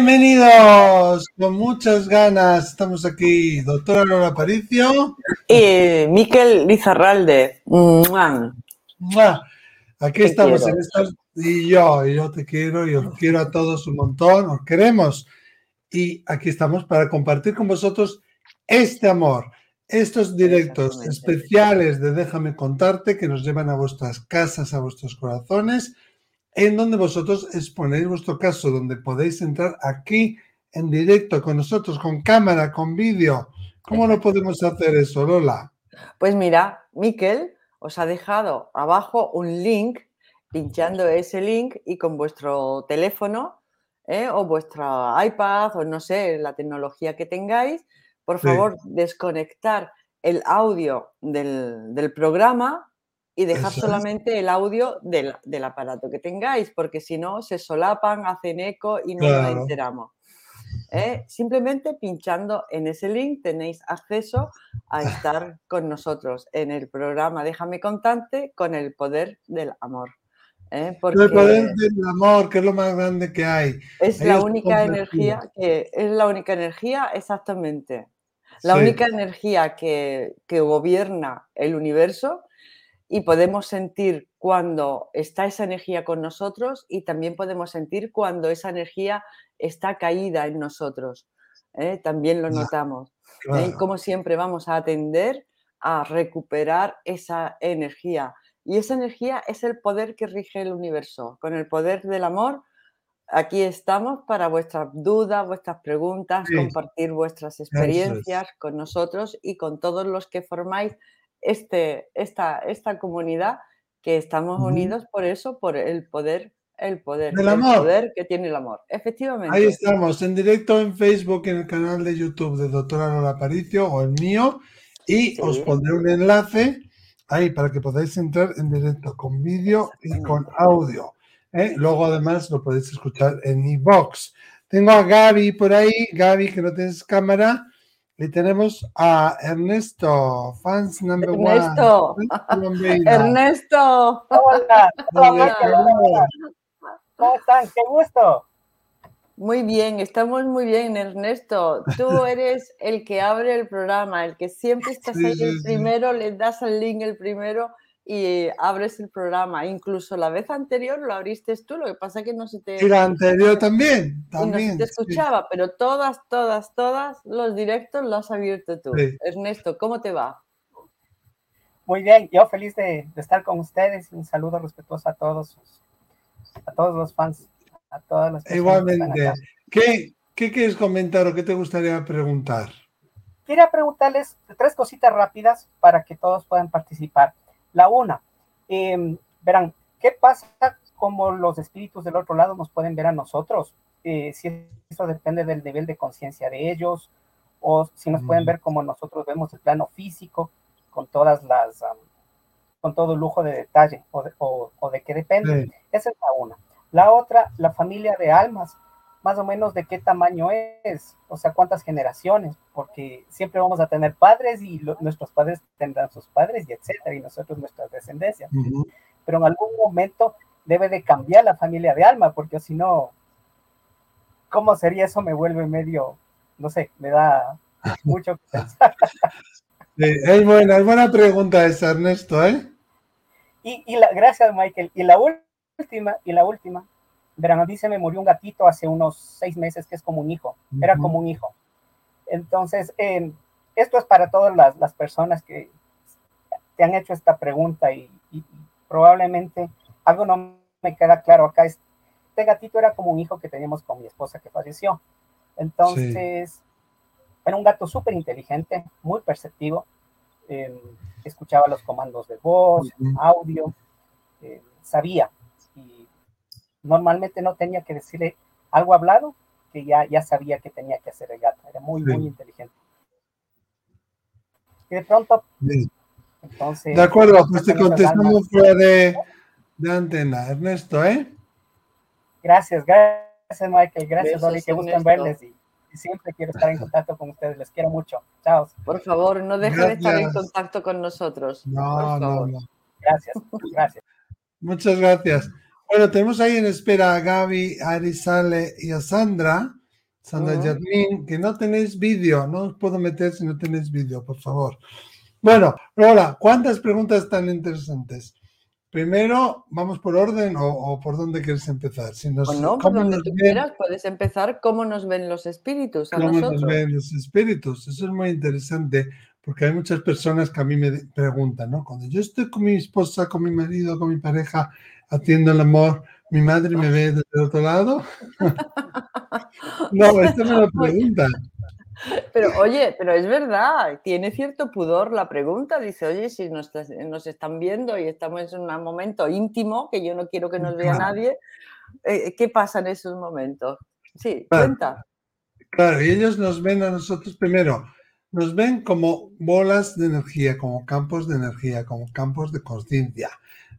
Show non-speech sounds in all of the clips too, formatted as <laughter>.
Bienvenidos, con muchas ganas. Estamos aquí, doctora Lola Paricio. Y Miquel Lizarralde. Aquí estamos en estas. Y yo, y yo te quiero, y os quiero a todos un montón, os queremos. Y aquí estamos para compartir con vosotros este amor, estos directos especiales de Déjame contarte que nos llevan a vuestras casas, a vuestros corazones, en donde vosotros exponéis vuestro caso, donde podéis entrar aquí en directo con nosotros, con cámara, con vídeo. ¿Cómo lo podemos hacer eso, Lola? Pues mira, Miquel os ha dejado abajo un link, pinchando ese link y con vuestro teléfono ¿eh? o vuestra iPad o no sé, la tecnología que tengáis, por favor, desconectar el audio del, programa y dejar solamente el audio del, aparato que tengáis, porque si no, se solapan, hacen eco y no nos enteramos. ¿eh? Simplemente pinchando en ese link tenéis acceso a estar con nosotros en el programa Déjame contante con el poder del amor. ¿eh? el poder del amor, que es lo más grande que hay. Es la única energía que es la única energía, exactamente. La única energía que, gobierna el universo y podemos sentir cuando está esa energía con nosotros y también podemos sentir cuando esa energía está caída en nosotros. ¿eh? También lo notamos. ¿eh? Como siempre vamos a atender a recuperar esa energía. Y esa energía es el poder que rige el universo. Con el poder del amor Aquí estamos para vuestras dudas, vuestras preguntas, compartir vuestras experiencias con nosotros y con todos los que formáis este, esta, esta comunidad que estamos unidos por eso, por el poder, el poder, el poder que tiene el amor. Efectivamente. Ahí estamos, en directo en Facebook, en el canal de YouTube de Doctora Lola Aparicio o el mío, y os pondré un enlace ahí para que podáis entrar en directo con vídeo y con audio. ¿eh? Luego además lo podéis escuchar en iBox. Tengo a Gaby por ahí, Gaby que no tienes cámara. Y tenemos a Ernesto, fans number Ernesto. one. Ernesto. Hola. ¿Cómo están? Qué gusto. Muy bien, estamos muy bien, Ernesto. Tú <laughs> eres el que abre el programa, el que siempre estás ahí el primero, le das al link el primero y abres el programa. Incluso la vez anterior lo abriste tú, lo que pasa es que no se te... Y la anterior también, también. no se te escuchaba, pero todas, todas, todas los directos los has abierto tú. Ernesto, ¿cómo te va? Muy bien, yo feliz de, estar con ustedes. Un saludo respetuoso a todos, a todos los fans, a todas las Igualmente. ¿Qué, ¿Qué quieres comentar o qué te gustaría preguntar? Quería preguntarles tres cositas rápidas para que todos puedan participar. La una, em, verán, ¿qué pasa como los espíritus del otro lado nos pueden ver a nosotros? Eh, si eso depende del nivel de conciencia de ellos, o si nos pueden ver como nosotros vemos el plano físico, con todas las, con todo el lujo de detalle, o de, o, de qué depende. Esa es la una. La otra, la familia de almas más o menos de qué tamaño es, o sea, cuántas generaciones, porque siempre vamos a tener padres y nuestros padres tendrán sus padres y etcétera, y nosotros nuestras descendencias. Pero en algún momento debe de cambiar la familia de alma, porque si no, ¿cómo sería eso? Me vuelve medio, no sé, me da <laughs> mucho que pensar. es buena, es buena pregunta esa, Ernesto, ¿eh? Y, y la, gracias, Michael. Y la última, y la última, Verano dice, me murió un gatito hace unos seis meses que es como un hijo, era como un hijo. Entonces, em, esto es para todas las, personas que te han hecho esta pregunta y, probablemente algo no me queda claro acá. Este gatito era como un hijo que teníamos con mi esposa que falleció. Entonces, era un gato súper inteligente, muy perceptivo. Em, escuchaba los comandos de voz, audio, eh, sabía normalmente no tenía que decirle algo hablado, que ya, ya sabía que tenía que hacer el gato. Era muy, muy inteligente. Y de pronto, entonces... De acuerdo, pues te contestamos fuera de, de, antena. Ernesto, ¿eh? Gracias, gracias Michael, gracias Dolly, que gusto verles y, siempre quiero estar en contacto con ustedes, les quiero mucho. Chao. Por favor, no dejen de estar en contacto con nosotros. No, no, no. Gracias, gracias. Muchas gracias. Bueno, tenemos ahí en espera a Gaby, a Arisale y a Sandra. Sandra uh que no tenéis vídeo, no os puedo meter si no tenéis vídeo, por favor. Bueno, hola, ¿cuántas preguntas tan interesantes? Primero, vamos por orden o, por dónde quieres empezar. Si nos, pues no, por donde tú quieras, puedes empezar cómo nos ven los espíritus. A ¿Cómo nos ven los espíritus? Eso es muy interesante porque hay muchas personas que a mí me preguntan, ¿no? Cuando yo estoy con mi esposa, con mi marido, con mi pareja, haciendo el amor, mi madre me ve desde el otro lado. no, esto me lo preguntan. Pero oye, pero es verdad, tiene cierto pudor la pregunta. Dice, oye, si nos, están viendo y estamos en un momento íntimo, que yo no quiero que nos vea nadie, eh, ¿qué pasa en esos momentos? Sí, cuenta. Claro, y ellos nos ven a nosotros primero, nos ven como bolas de energía, como campos de energía, como campos de conciencia.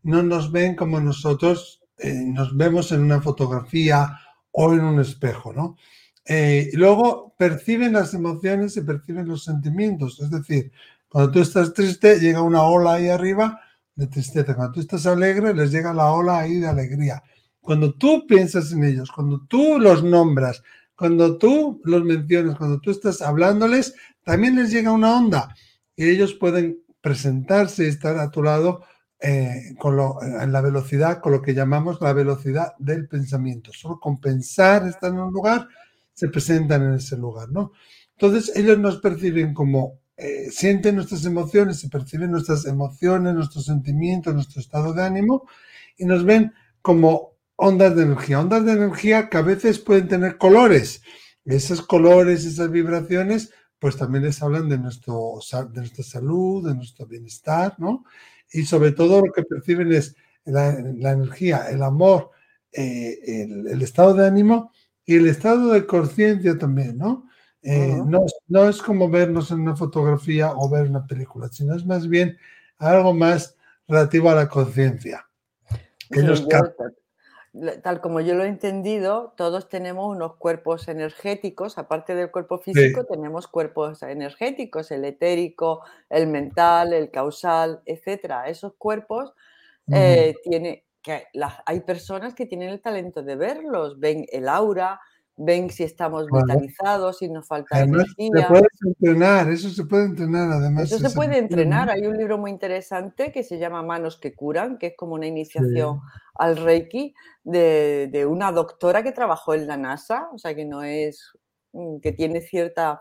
No nos ven como nosotros eh, nos vemos en una fotografía o en un espejo, ¿no? Eh, y luego perciben las emociones y perciben los sentimientos. Es decir, cuando tú estás triste, llega una ola ahí arriba de tristeza. Cuando tú estás alegre, les llega la ola ahí de alegría. Cuando tú piensas en ellos, cuando tú los nombras, cuando tú los mencionas, cuando tú estás hablándoles, también les llega una onda y ellos pueden presentarse y estar a tu lado eh, con en la velocidad, con lo que llamamos la velocidad del pensamiento. Solo con pensar estar en un lugar, se presentan en ese lugar, ¿no? Entonces ellos nos perciben como, eh, sienten nuestras emociones, se perciben nuestras emociones, nuestros sentimientos, nuestro estado de ánimo y nos ven como ondas de energía, ondas de energía que a veces pueden tener colores. Esos colores, esas vibraciones, pues también les hablan de, nuestro, de nuestra salud, de nuestro bienestar, ¿no? Y sobre todo lo que perciben es la, energía, el amor, eh, el, estado de ánimo y el estado de conciencia también, ¿no? Eh, no, no, es como vernos en una fotografía o ver una película, sino es más bien algo más relativo a la conciencia. Tal como yo lo he entendido, todos tenemos unos cuerpos energéticos, aparte del cuerpo físico, tenemos cuerpos energéticos, el etérico, el mental, el causal, etcétera. Esos cuerpos eh, tiene, que hay personas que tienen el talento de verlos, ven el aura, ven si estamos vitalizados, si nos falta energía. Se puede entrenar, eso se puede entrenar además. Eso se puede entrenar. Hay un libro muy interesante que se llama Manos que curan, que es como una iniciación al Reiki de, una doctora que trabajó en la NASA, o sea que no es, mm, que tiene cierta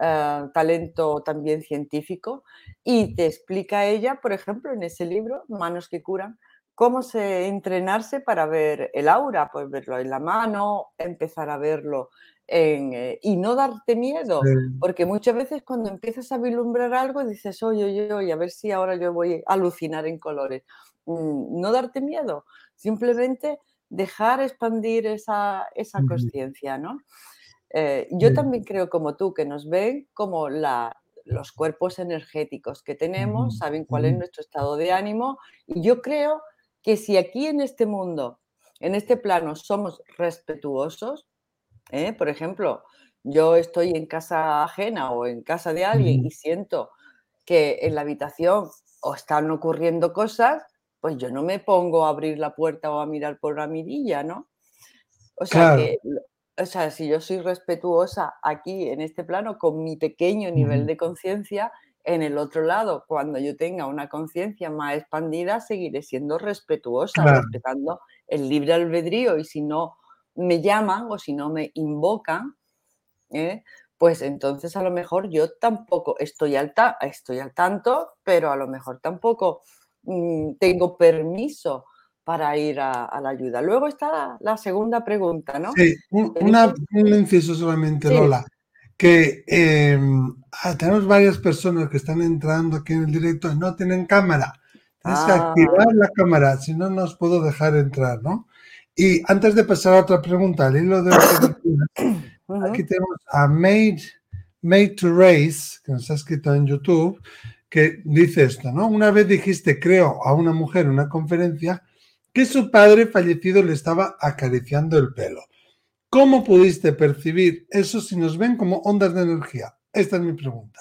eh, talento también científico y te explica ella, por ejemplo, en ese libro, Manos que curan, cómo se entrenarse para ver el aura, pues verlo en la mano, empezar a verlo en, eh, y no darte miedo, porque muchas veces cuando empiezas a vislumbrar algo dices, oye, oye, oye, a ver si ahora yo voy a alucinar en colores. Mm, no darte miedo, simplemente dejar expandir esa, esa conciencia, ¿no? Eh, yo también creo como tú, que nos ven como la, los cuerpos energéticos que tenemos, saben cuál es nuestro estado de ánimo y yo creo que si aquí en este mundo, en este plano, somos respetuosos, ¿eh? por ejemplo, yo estoy en casa ajena o en casa de alguien y siento que en la habitación o están ocurriendo cosas, pues yo no me pongo a abrir la puerta o a mirar por la mirilla, ¿no? O sea, que, o sea, si yo soy respetuosa aquí en este plano con mi pequeño nivel de conciencia, en el otro lado, cuando yo tenga una conciencia más expandida, seguiré siendo respetuosa, respetando el libre albedrío y si no me llaman o si no me invocan, ¿eh? pues entonces a lo mejor yo tampoco estoy al, estoy al tanto, pero a lo mejor tampoco mm, tengo permiso para ir a, la ayuda. Luego está la, segunda pregunta, ¿no? Sí, un, inciso solamente, Lola que em, ah, tenemos varias personas que están entrando aquí en el directo y no tienen cámara. Tienes que ah. activar la cámara, si no, no os puedo dejar entrar, ¿no? Y antes de pasar a otra pregunta, al hilo de <coughs> aquí tenemos a Made, Made to Race, que nos ha escrito en YouTube, que dice esto, ¿no? Una vez dijiste, creo, a una mujer en una conferencia que su padre fallecido le estaba acariciando el pelo. ¿Cómo pudiste percibir eso si nos ven como ondas de energía? Esta es mi pregunta.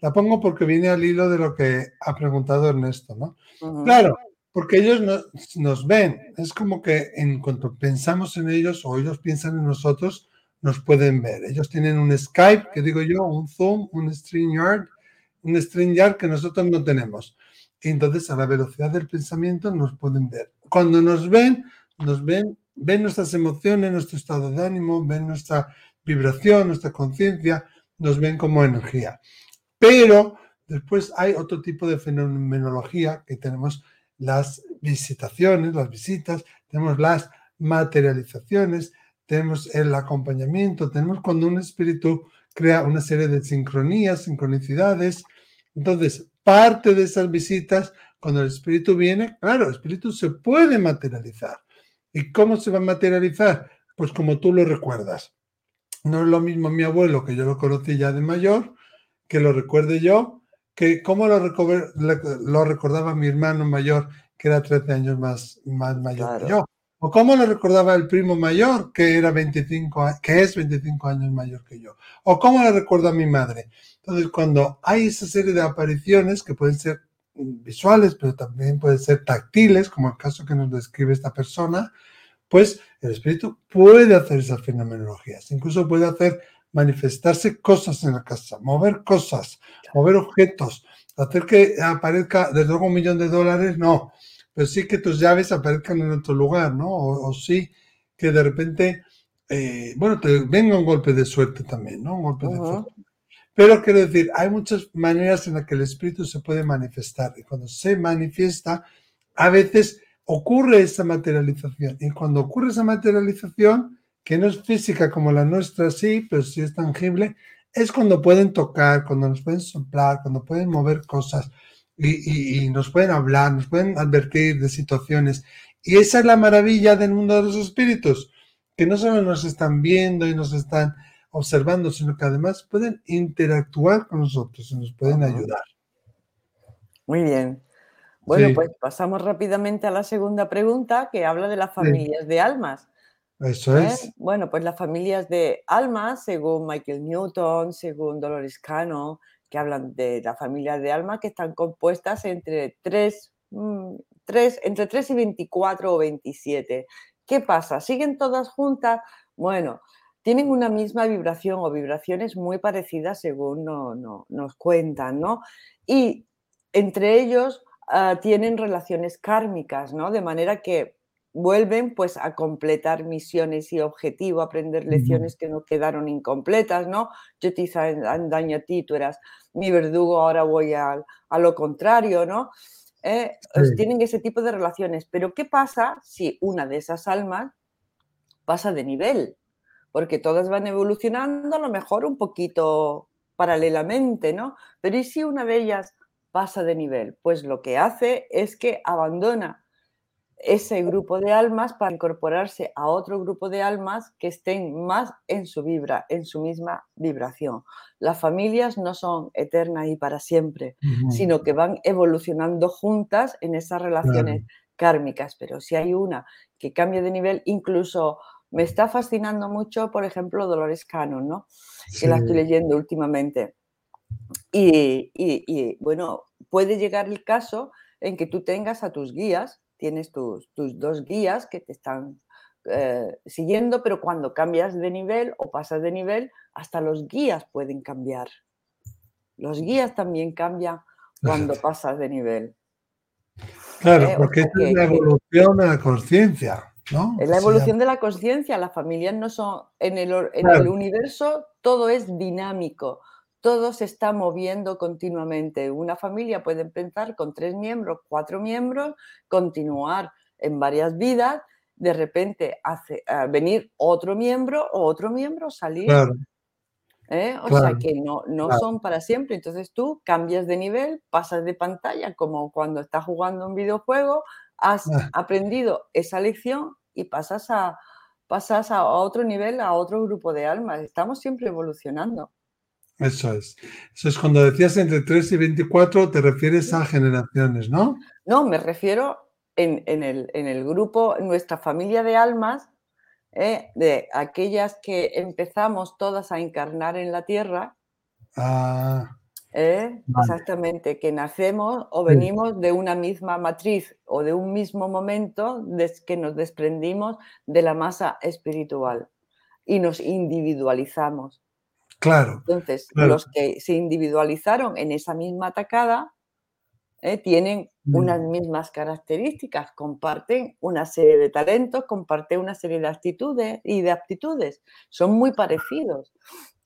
La pongo porque viene al hilo de lo que ha preguntado Ernesto, ¿no? Claro, Porque ellos nos, ven. Es como que en cuanto pensamos en ellos o ellos piensan en nosotros, nos pueden ver. Ellos tienen un Skype, que digo yo, un Zoom, un StreamYard, un StreamYard que nosotros no tenemos. Y entonces a la velocidad del pensamiento nos pueden ver. Cuando nos ven, nos ven, ven nuestras emociones, nuestro estado de ánimo, ven nuestra vibración, nuestra conciencia, nos ven como energía. Pero después hay otro tipo de fenomenología que tenemos las visitaciones, las visitas, tenemos las materializaciones, tenemos el acompañamiento, tenemos cuando un espíritu crea una serie de sincronías, sincronicidades. Entonces, parte de esas visitas, cuando el espíritu viene, claro, el espíritu se puede materializar. ¿Y cómo se va a materializar? Pues como tú lo recuerdas. No es lo mismo mi abuelo, que yo lo conocí ya de mayor, que lo recuerde yo, que cómo lo, lo recordaba mi hermano mayor, que era 13 años más, más mayor que yo. O cómo lo recordaba el primo mayor, que, era 25, que es 25 años mayor que yo. O cómo lo recuerda mi madre. Entonces, cuando hay esa serie de apariciones que pueden ser visuales, pero también pueden ser táctiles, como el caso que nos describe esta persona, pues el espíritu puede hacer esas fenomenologías, incluso puede hacer manifestarse cosas en la casa, mover cosas, mover objetos, hacer que aparezca desde luego un millón de dólares, no, pero sí que tus llaves aparezcan en otro lugar, ¿no? O, sí que de repente, eh, bueno, te venga un golpe de suerte también, ¿no? Un golpe de suerte. Pero quiero decir, hay muchas maneras en las que el espíritu se puede manifestar y cuando se manifiesta, a veces ocurre esa materialización. Y cuando ocurre esa materialización, que no es física como la nuestra, sí, pero sí es tangible, es cuando pueden tocar, cuando nos pueden soplar, cuando pueden mover cosas y, nos pueden hablar, nos pueden advertir de situaciones. Y esa es la maravilla del mundo de los espíritus, que no solo nos están viendo y nos están observando, sino que además pueden interactuar con nosotros y nos pueden ayudar. Muy bien. Bueno, pues pasamos rápidamente a la segunda pregunta que habla de las familias de almas. Eso ¿Eh? es. Bueno, pues las familias de almas, según Michael Newton, según Dolores Cano, que hablan de las familias de almas que están compuestas entre 3, mm, entre 3 y 24 o 27. ¿Qué pasa? ¿Siguen todas juntas? Bueno, tienen una misma vibración o vibraciones muy parecidas según nos cuentan, ¿no? Y entre ellos Ah, tienen relaciones kármicas, ¿no? De manera que vuelven pues a completar misiones y objetivos, aprender lecciones que no quedaron incompletas, ¿no? Yo te hice daño a ti, tú eras mi verdugo, ahora voy a, lo contrario, ¿no? Eh, tienen ese tipo de relaciones. Pero ¿qué pasa si una de esas almas pasa de nivel? Porque todas van evolucionando a lo mejor un poquito paralelamente, ¿no? Pero ¿y si una de ellas pasa de nivel? Pues lo que hace es que abandona ese grupo de almas para incorporarse a otro grupo de almas que estén más en su vibra, en su misma vibración. Las familias no son eternas y para siempre, sino que van evolucionando juntas en esas relaciones kármicas. Pero si hay una que cambia de nivel, incluso me está fascinando mucho, por ejemplo, Dolores Cannon, ¿no? Que la estoy leyendo últimamente. Y, bueno, puede llegar el caso en que tú tengas a tus guías, tienes tus, dos guías que te están eh, siguiendo, pero cuando cambias de nivel o pasas de nivel, hasta los guías pueden cambiar. Los guías también cambian cuando <laughs> pasas de nivel. Claro, eh, porque es la evolución de la conciencia. ¿No? Es la evolución de la conciencia. Las familias no son. En el, en el universo todo es dinámico todo se está moviendo continuamente. Una familia puede empezar con tres miembros, cuatro miembros, continuar en varias vidas, de repente hace, ah, venir otro miembro o otro miembro salir. ¿eh? O sea que no, no son para siempre. Entonces tú cambias de nivel, pasas de pantalla, como cuando estás jugando un videojuego, has ah. aprendido esa lección y pasas a, pasas a otro nivel, a otro grupo de almas. Estamos siempre evolucionando. Eso es. Eso es cuando decías entre 3 y 24, te refieres a generaciones, ¿no? No, me refiero en, el, en el, grupo, nuestra familia de almas, ¿eh? de aquellas que empezamos todas a encarnar en la Tierra. Ah. ¿Eh? Exactamente, que nacemos o venimos de una misma matriz o de un mismo momento que nos desprendimos de la masa espiritual y nos individualizamos. Claro. Entonces, los que se individualizaron en esa misma atacada ¿eh? tienen unas mm. mismas características, comparten una serie de talentos, comparten una serie de actitudes y de aptitudes. Son muy parecidos.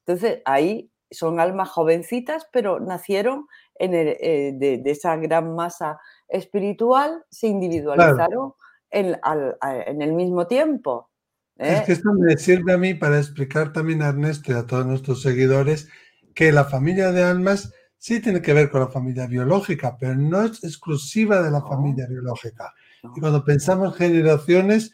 Entonces, ahí son almas jovencitas, pero nacieron en eh, de, esa gran masa espiritual, se individualizaron en, el mismo tiempo. Es que ¿eh? esto me sirve a mí para explicar también a Ernesto y a todos nuestros seguidores que la familia de almas sí tiene que ver con la familia biológica, pero no es exclusiva de la familia biológica. Y cuando pensamos generaciones,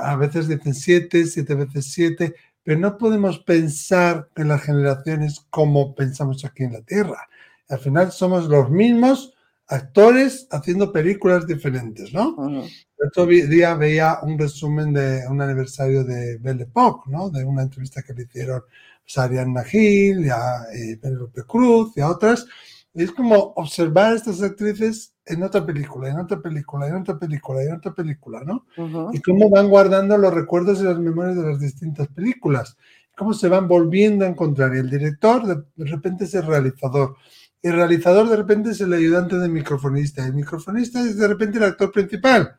a veces dicen siete, siete veces siete, pero no podemos pensar en las generaciones como pensamos aquí en la Tierra. Al final somos los mismos actores haciendo películas diferentes, ¿no? El otro día veía un resumen de un aniversario de Belle Époque, ¿no? De una entrevista que le hicieron pues, a Ariana Gil, y a eh, Penelope Cruz y a otras. Y es como observar a estas actrices en otra película, en otra película, en otra película, en otra película, ¿no? Y cómo van guardando los recuerdos y las memorias de las distintas películas. Cómo se van volviendo a encontrar. Y el director de, repente es el realizador. El realizador de repente es el ayudante del microfonista. El microfonista es de repente el actor principal,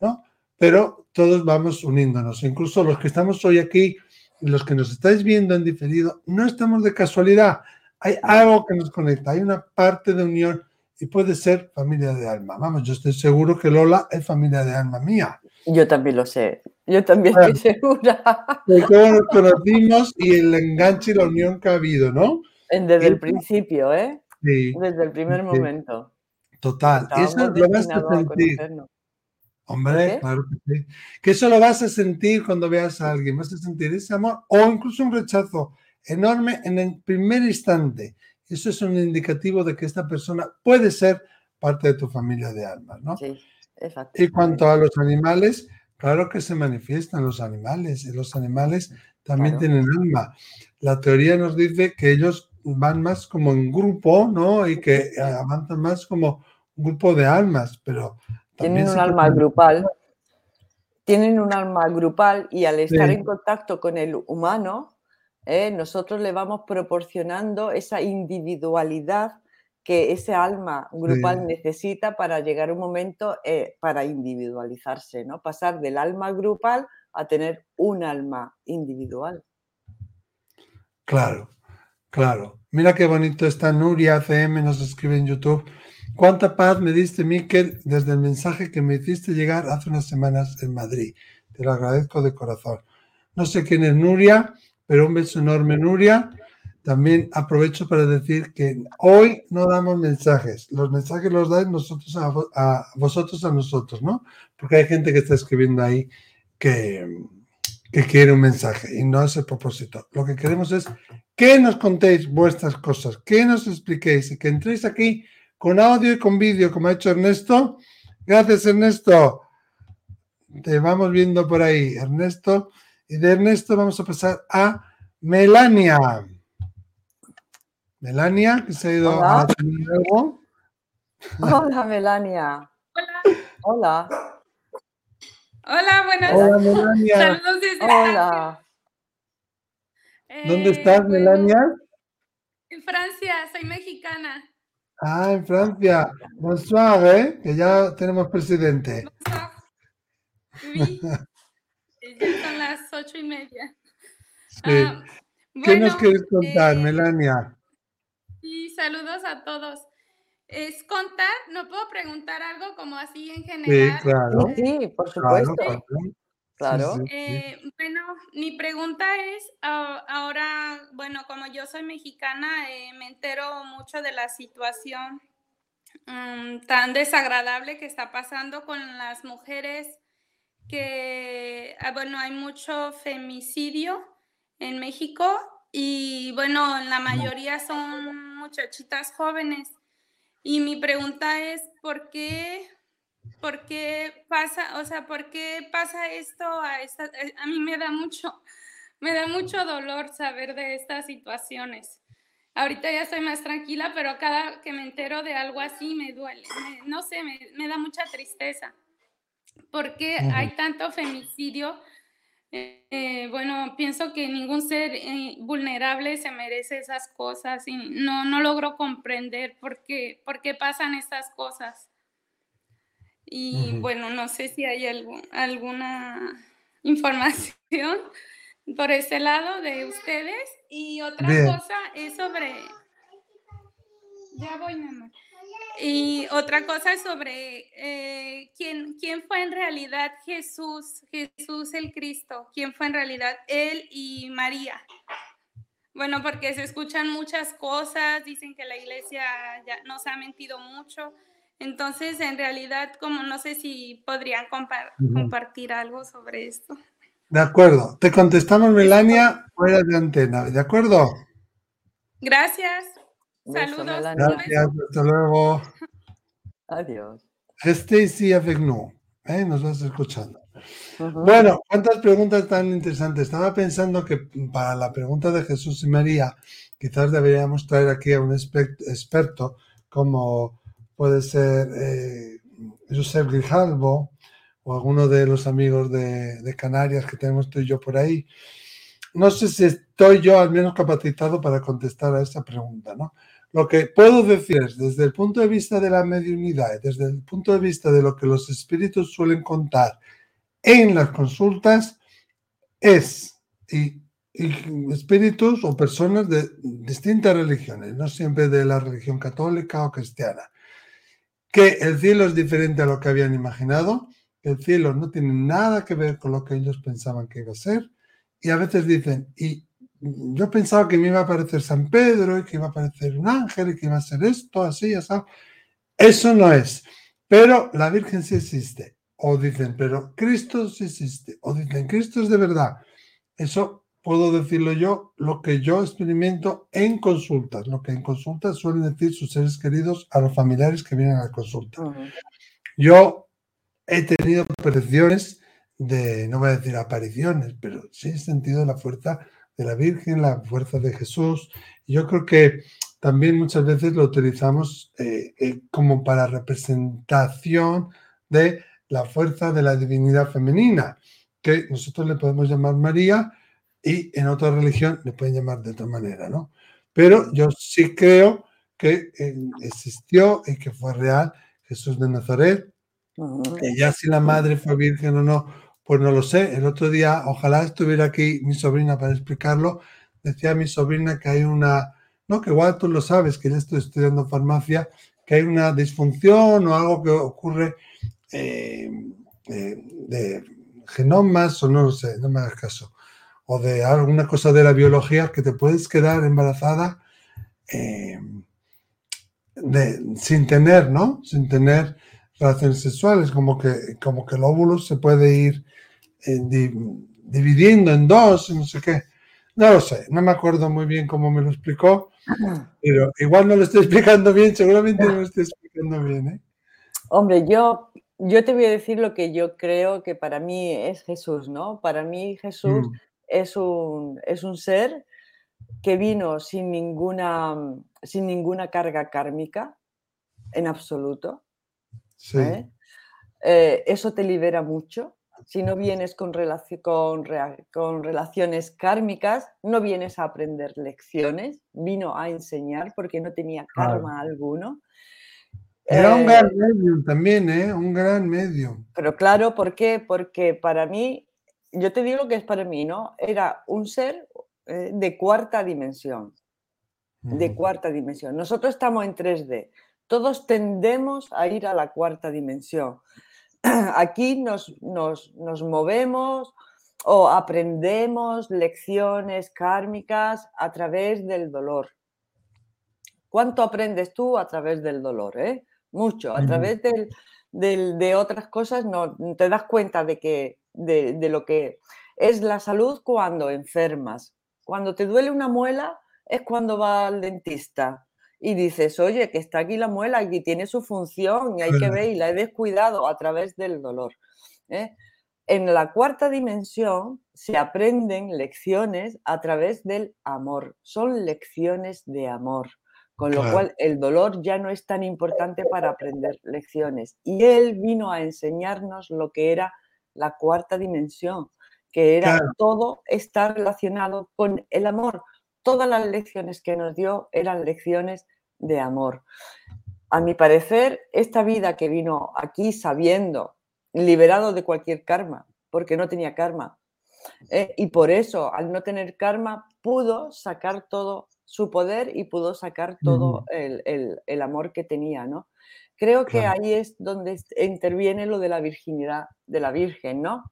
¿no? Pero todos vamos uniéndonos. Incluso los que estamos hoy aquí los que nos estáis viendo en diferido, no estamos de casualidad. Hay algo que nos conecta. Hay una parte de unión y puede ser familia de alma. Vamos, yo estoy seguro que Lola es familia de alma mía. Yo también lo sé, yo también estoy segura. Porque nos conocimos y el enganche y la unión que ha habido, ¿no? Desde el principio, ¿eh? Sí. Desde el primer momento. Total. Eso lo vas a sentir. Hombre, claro que sí. Que eso lo vas a sentir cuando veas a alguien. Vas a sentir ese amor o incluso un rechazo enorme en el primer instante. Eso es un indicativo de que esta persona puede ser parte de tu familia de almas, ¿no? Sí, exacto. Y cuanto a los animales, claro que se manifiestan los animales, y los animales también tienen alma. La teoría nos dice que ellos van más como en grupo, ¿no? Y que avanzan más como un grupo de almas, pero... Tienen un alma grupal. Tienen un alma grupal y al estar en contacto con el humano, ¿eh? nosotros le vamos proporcionando esa individualidad que ese alma grupal necesita para llegar a un momento eh, para individualizarse, ¿no? Pasar del alma grupal a tener un alma individual. Claro, claro. Mira qué bonito está Nuria CM, nos escribe en YouTube. Cuánta paz me diste, Miquel, desde el mensaje que me hiciste llegar hace unas semanas en Madrid. Te lo agradezco de corazón. No sé quién es Nuria, pero un beso enorme, Nuria. También aprovecho para decir que hoy no damos mensajes. Los mensajes los dais nosotros a, vosotros a nosotros, ¿no? Porque hay gente que está escribiendo ahí que, que quiere un mensaje y no es el propósito. Lo que queremos es que nos contéis vuestras cosas, que nos expliquéis y que entréis aquí con audio y con vídeo, como ha hecho Ernesto. Gracias, Ernesto. Te vamos viendo por ahí, Ernesto. Y de Ernesto vamos a pasar a Melania. Melania, que se ha ido Hola. a nuevo. Hola, Melania. Hola. Hola. Hola, buenas Hola, Melania. Saludos desde Hola. ¿Dónde estás, eh, Melania? En Francia, soy mexicana. Ah, en Francia. Bonsoir, ¿eh? Que ya tenemos presidente. Bonsoir. <laughs> Oui. Ocho y media. Ah, ¿Qué nos quieres contar, eh, Melania? Sí, saludos a todos. Es contar, no puedo preguntar algo como así en general. Sí, claro. Sí, por supuesto. Claro. Eh, bueno, mi pregunta es, ah, ahora, bueno, como yo soy mexicana, eh, me entero mucho de la situación mm, tan desagradable que está pasando con las mujeres que, ah, bueno, hay mucho femicidio en México y, bueno, la mayoría son muchachitas jóvenes. Y mi pregunta es, ¿por qué, por qué pasa, o sea, por qué pasa esto a esta, eh, a mí me da mucho, <laughs> me da mucho dolor saber de estas situaciones. ahorita ya estoy más tranquila, pero cada que me entero de algo así me duele, no sé, me, da mucha tristeza. Porque hay tanto femicidio? Eh, bueno, pienso que ningún ser eh, vulnerable se merece esas cosas y no, no logro comprender por qué, por qué pasan estas cosas. Y bueno, no sé si hay algo, alguna información por ese lado de ustedes. Y otra cosa es sobre... Ya voy, mi amor. Y otra cosa sobre eh, ¿quién, quién fue en realidad Jesús, Jesús el Cristo, quién fue en realidad él y María. Bueno, porque se escuchan muchas cosas, dicen que la iglesia ya nos ha mentido mucho. Entonces, en realidad, como no sé si podrían compartir algo sobre esto. De acuerdo. Te contestamos, Melania, fuera de antena. ¿De acuerdo? Gracias. Saludos. Gracias, hasta luego. Adiós. Stacy avec ¿eh? Nos vas escuchando. Bueno, cuántas preguntas tan interesantes. Estaba pensando que para la pregunta de Jesús y María, quizás deberíamos traer aquí a un experto como puede ser eh, Josep Grijalvo o alguno de los amigos de, de Canarias que tenemos tú y yo por ahí. No sé si estoy yo al menos capacitado para contestar a esa pregunta, ¿no? Lo que puedo decir es, desde el punto de vista de la mediunidad, desde el punto de vista de lo que los espíritus suelen contar en las consultas, es, y, espíritus o personas de distintas religiones, no siempre de la religión católica o cristiana, que el cielo es diferente a lo que habían imaginado, el cielo no tiene nada que ver con lo que ellos pensaban que iba a ser, y a veces dicen, y yo pensaba que me iba a aparecer San Pedro y que iba a aparecer un ángel y que iba a ser esto, así, así. Eso no es. Pero la Virgen sí existe. O dicen, pero Cristo sí existe. O dicen, Cristo es de verdad. Eso puedo decirlo yo, lo que yo experimento en consultas, lo que en consultas suelen decir sus seres queridos a los familiares que vienen a la consulta. Yo he tenido percepciones de, no voy a decir apariciones, pero sí he sentido la fuerza de la Virgen, la fuerza de Jesús. Yo creo que también muchas veces lo utilizamos eh, eh, como para representación de la fuerza de la divinidad femenina, que nosotros le podemos llamar María y en otra religión le pueden llamar de otra manera, ¿no? Pero yo sí creo que eh, existió y que fue real Jesús de Nazaret. que ya si la madre fue virgen o no, pues no lo sé. El otro día, ojalá estuviera aquí mi sobrina para explicarlo. Decía mi sobrina que hay una, no, que igual tú lo sabes, que ya estoy estudiando farmacia, que hay una disfunción o algo que ocurre eh, eh, de genomas o no lo sé, no me hagas caso. O de alguna cosa de la biología que te puedes quedar embarazada eh, sin tener, ¿no? Sin tener relaciones sexuales, como que, como que el óvulo se puede ir dividiendo en dos, no sé qué. No lo sé, no me acuerdo muy bien cómo me lo explicó, pero igual no lo estoy <laughs> explicando bien, seguramente no lo estoy explicando bien. ¿eh? Hombre, yo, yo te voy a decir lo que yo creo que para mí es Jesús, ¿no? Para mí Jesús mm. es, un, es un ser que vino sin ninguna, sin ninguna carga kármica, en absoluto. Sí. ¿eh? Eh, eso te libera mucho si no vienes con, con, con, relaciones kármicas, no vienes a aprender lecciones, vino a enseñar porque no tenía karma alguno. Era un gran eh, medio también, ¿eh? Un gran medio. Pero claro, ¿por qué? Porque para mí, yo te digo lo que es para mí, ¿no? Era un ser de cuarta dimensión. De cuarta dimensión. Nosotros estamos en 3D. Todos tendemos a ir a la cuarta dimensión. <clears throat> aquí nos, movemos o aprendemos lecciones kármicas a través del dolor. ¿Cuánto aprendes tú a través del dolor? Eh? Mucho. A través de otras cosas no te das cuenta de, que, de, lo que es la salud cuando enfermas. Cuando te duele una muela es cuando va al dentista y dices, oye, que está aquí la muela y tiene su función y hay que ver y la he descuidado a través del dolor. ¿eh? en la cuarta dimensión se aprenden lecciones a través del amor. Son lecciones de amor. Con lo cual el dolor ya no es tan importante para aprender lecciones. Y él vino a enseñarnos lo que era la cuarta dimensión, que era todo estar relacionado con el amor. Todas las lecciones que nos dio eran lecciones de amor. A mi parecer, esta vida que vino aquí sabiendo, liberado de cualquier karma, porque no tenía karma, eh, y por eso, al no tener karma, pudo sacar todo su poder y pudo sacar todo el, amor que tenía, ¿no? Creo que ahí es donde interviene lo de la virginidad de la Virgen, ¿no?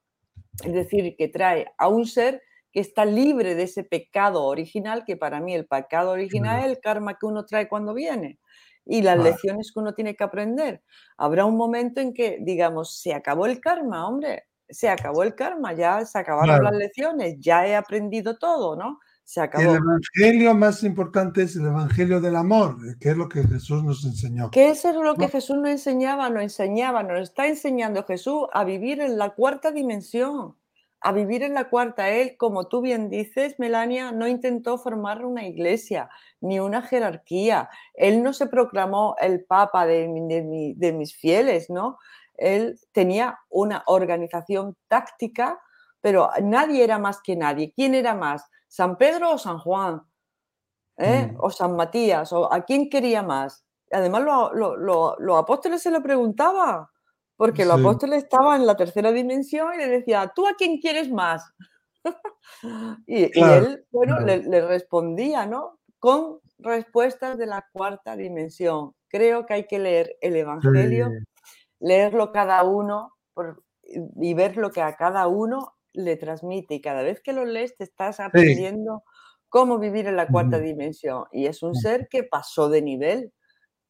Es decir, que trae a un ser que está libre de ese pecado original, que para mí el pecado original es el karma que uno trae cuando viene y las lecciones que uno tiene que aprender. Habrá un momento en que, digamos, se acabó el karma, hombre, se acabó el karma, ya se acabaron las lecciones, ya he aprendido todo, ¿no? Se acabó. El evangelio más importante es el evangelio del amor, que es lo que Jesús nos enseñó. ¿Qué es lo que Jesús nos enseñaba? Nos enseñaba, nos está enseñando Jesús a vivir en la cuarta dimensión, a vivir en la cuarta. Él, como tú bien dices, Melania, no intentó formar una iglesia ni una jerarquía. Él no se proclamó el papa de, de, de mis fieles, ¿no? él tenía una organización táctica, pero nadie era más que nadie. ¿Quién era más? ¿San Pedro o San Juan? ¿Eh? Mm. ¿O San Matías? ¿O ¿A quién quería más? Además, los apóstoles se lo preguntaban, porque los apóstoles estaban en la tercera dimensión y le decía, ¿tú a quién quieres más? <laughs> y, él, bueno, le, le, respondía, ¿no? Con respuestas de la cuarta dimensión. Creo que hay que leer el Evangelio leerlo cada uno y ver lo que a cada uno le transmite. Y cada vez que lo lees te estás aprendiendo cómo vivir en la cuarta dimensión. Y es un ser que pasó de nivel,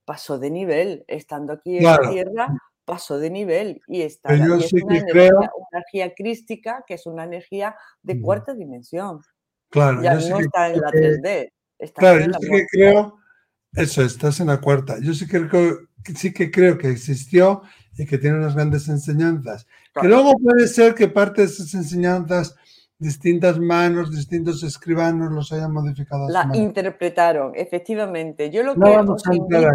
pasó de nivel, estando aquí en la Tierra, pasó de nivel y está es una, energía, crística que es una energía de cuarta dimensión. Claro, ya no está en la 3D. claro, yo sí que creo, eso, estás en la cuarta. Yo sí que creo, sí que creo que existió y que tiene unas grandes enseñanzas. Que luego puede ser que parte de esas enseñanzas, distintas manos, distintos escribanos los hayan modificado. La interpretaron, efectivamente. Yo lo que os invito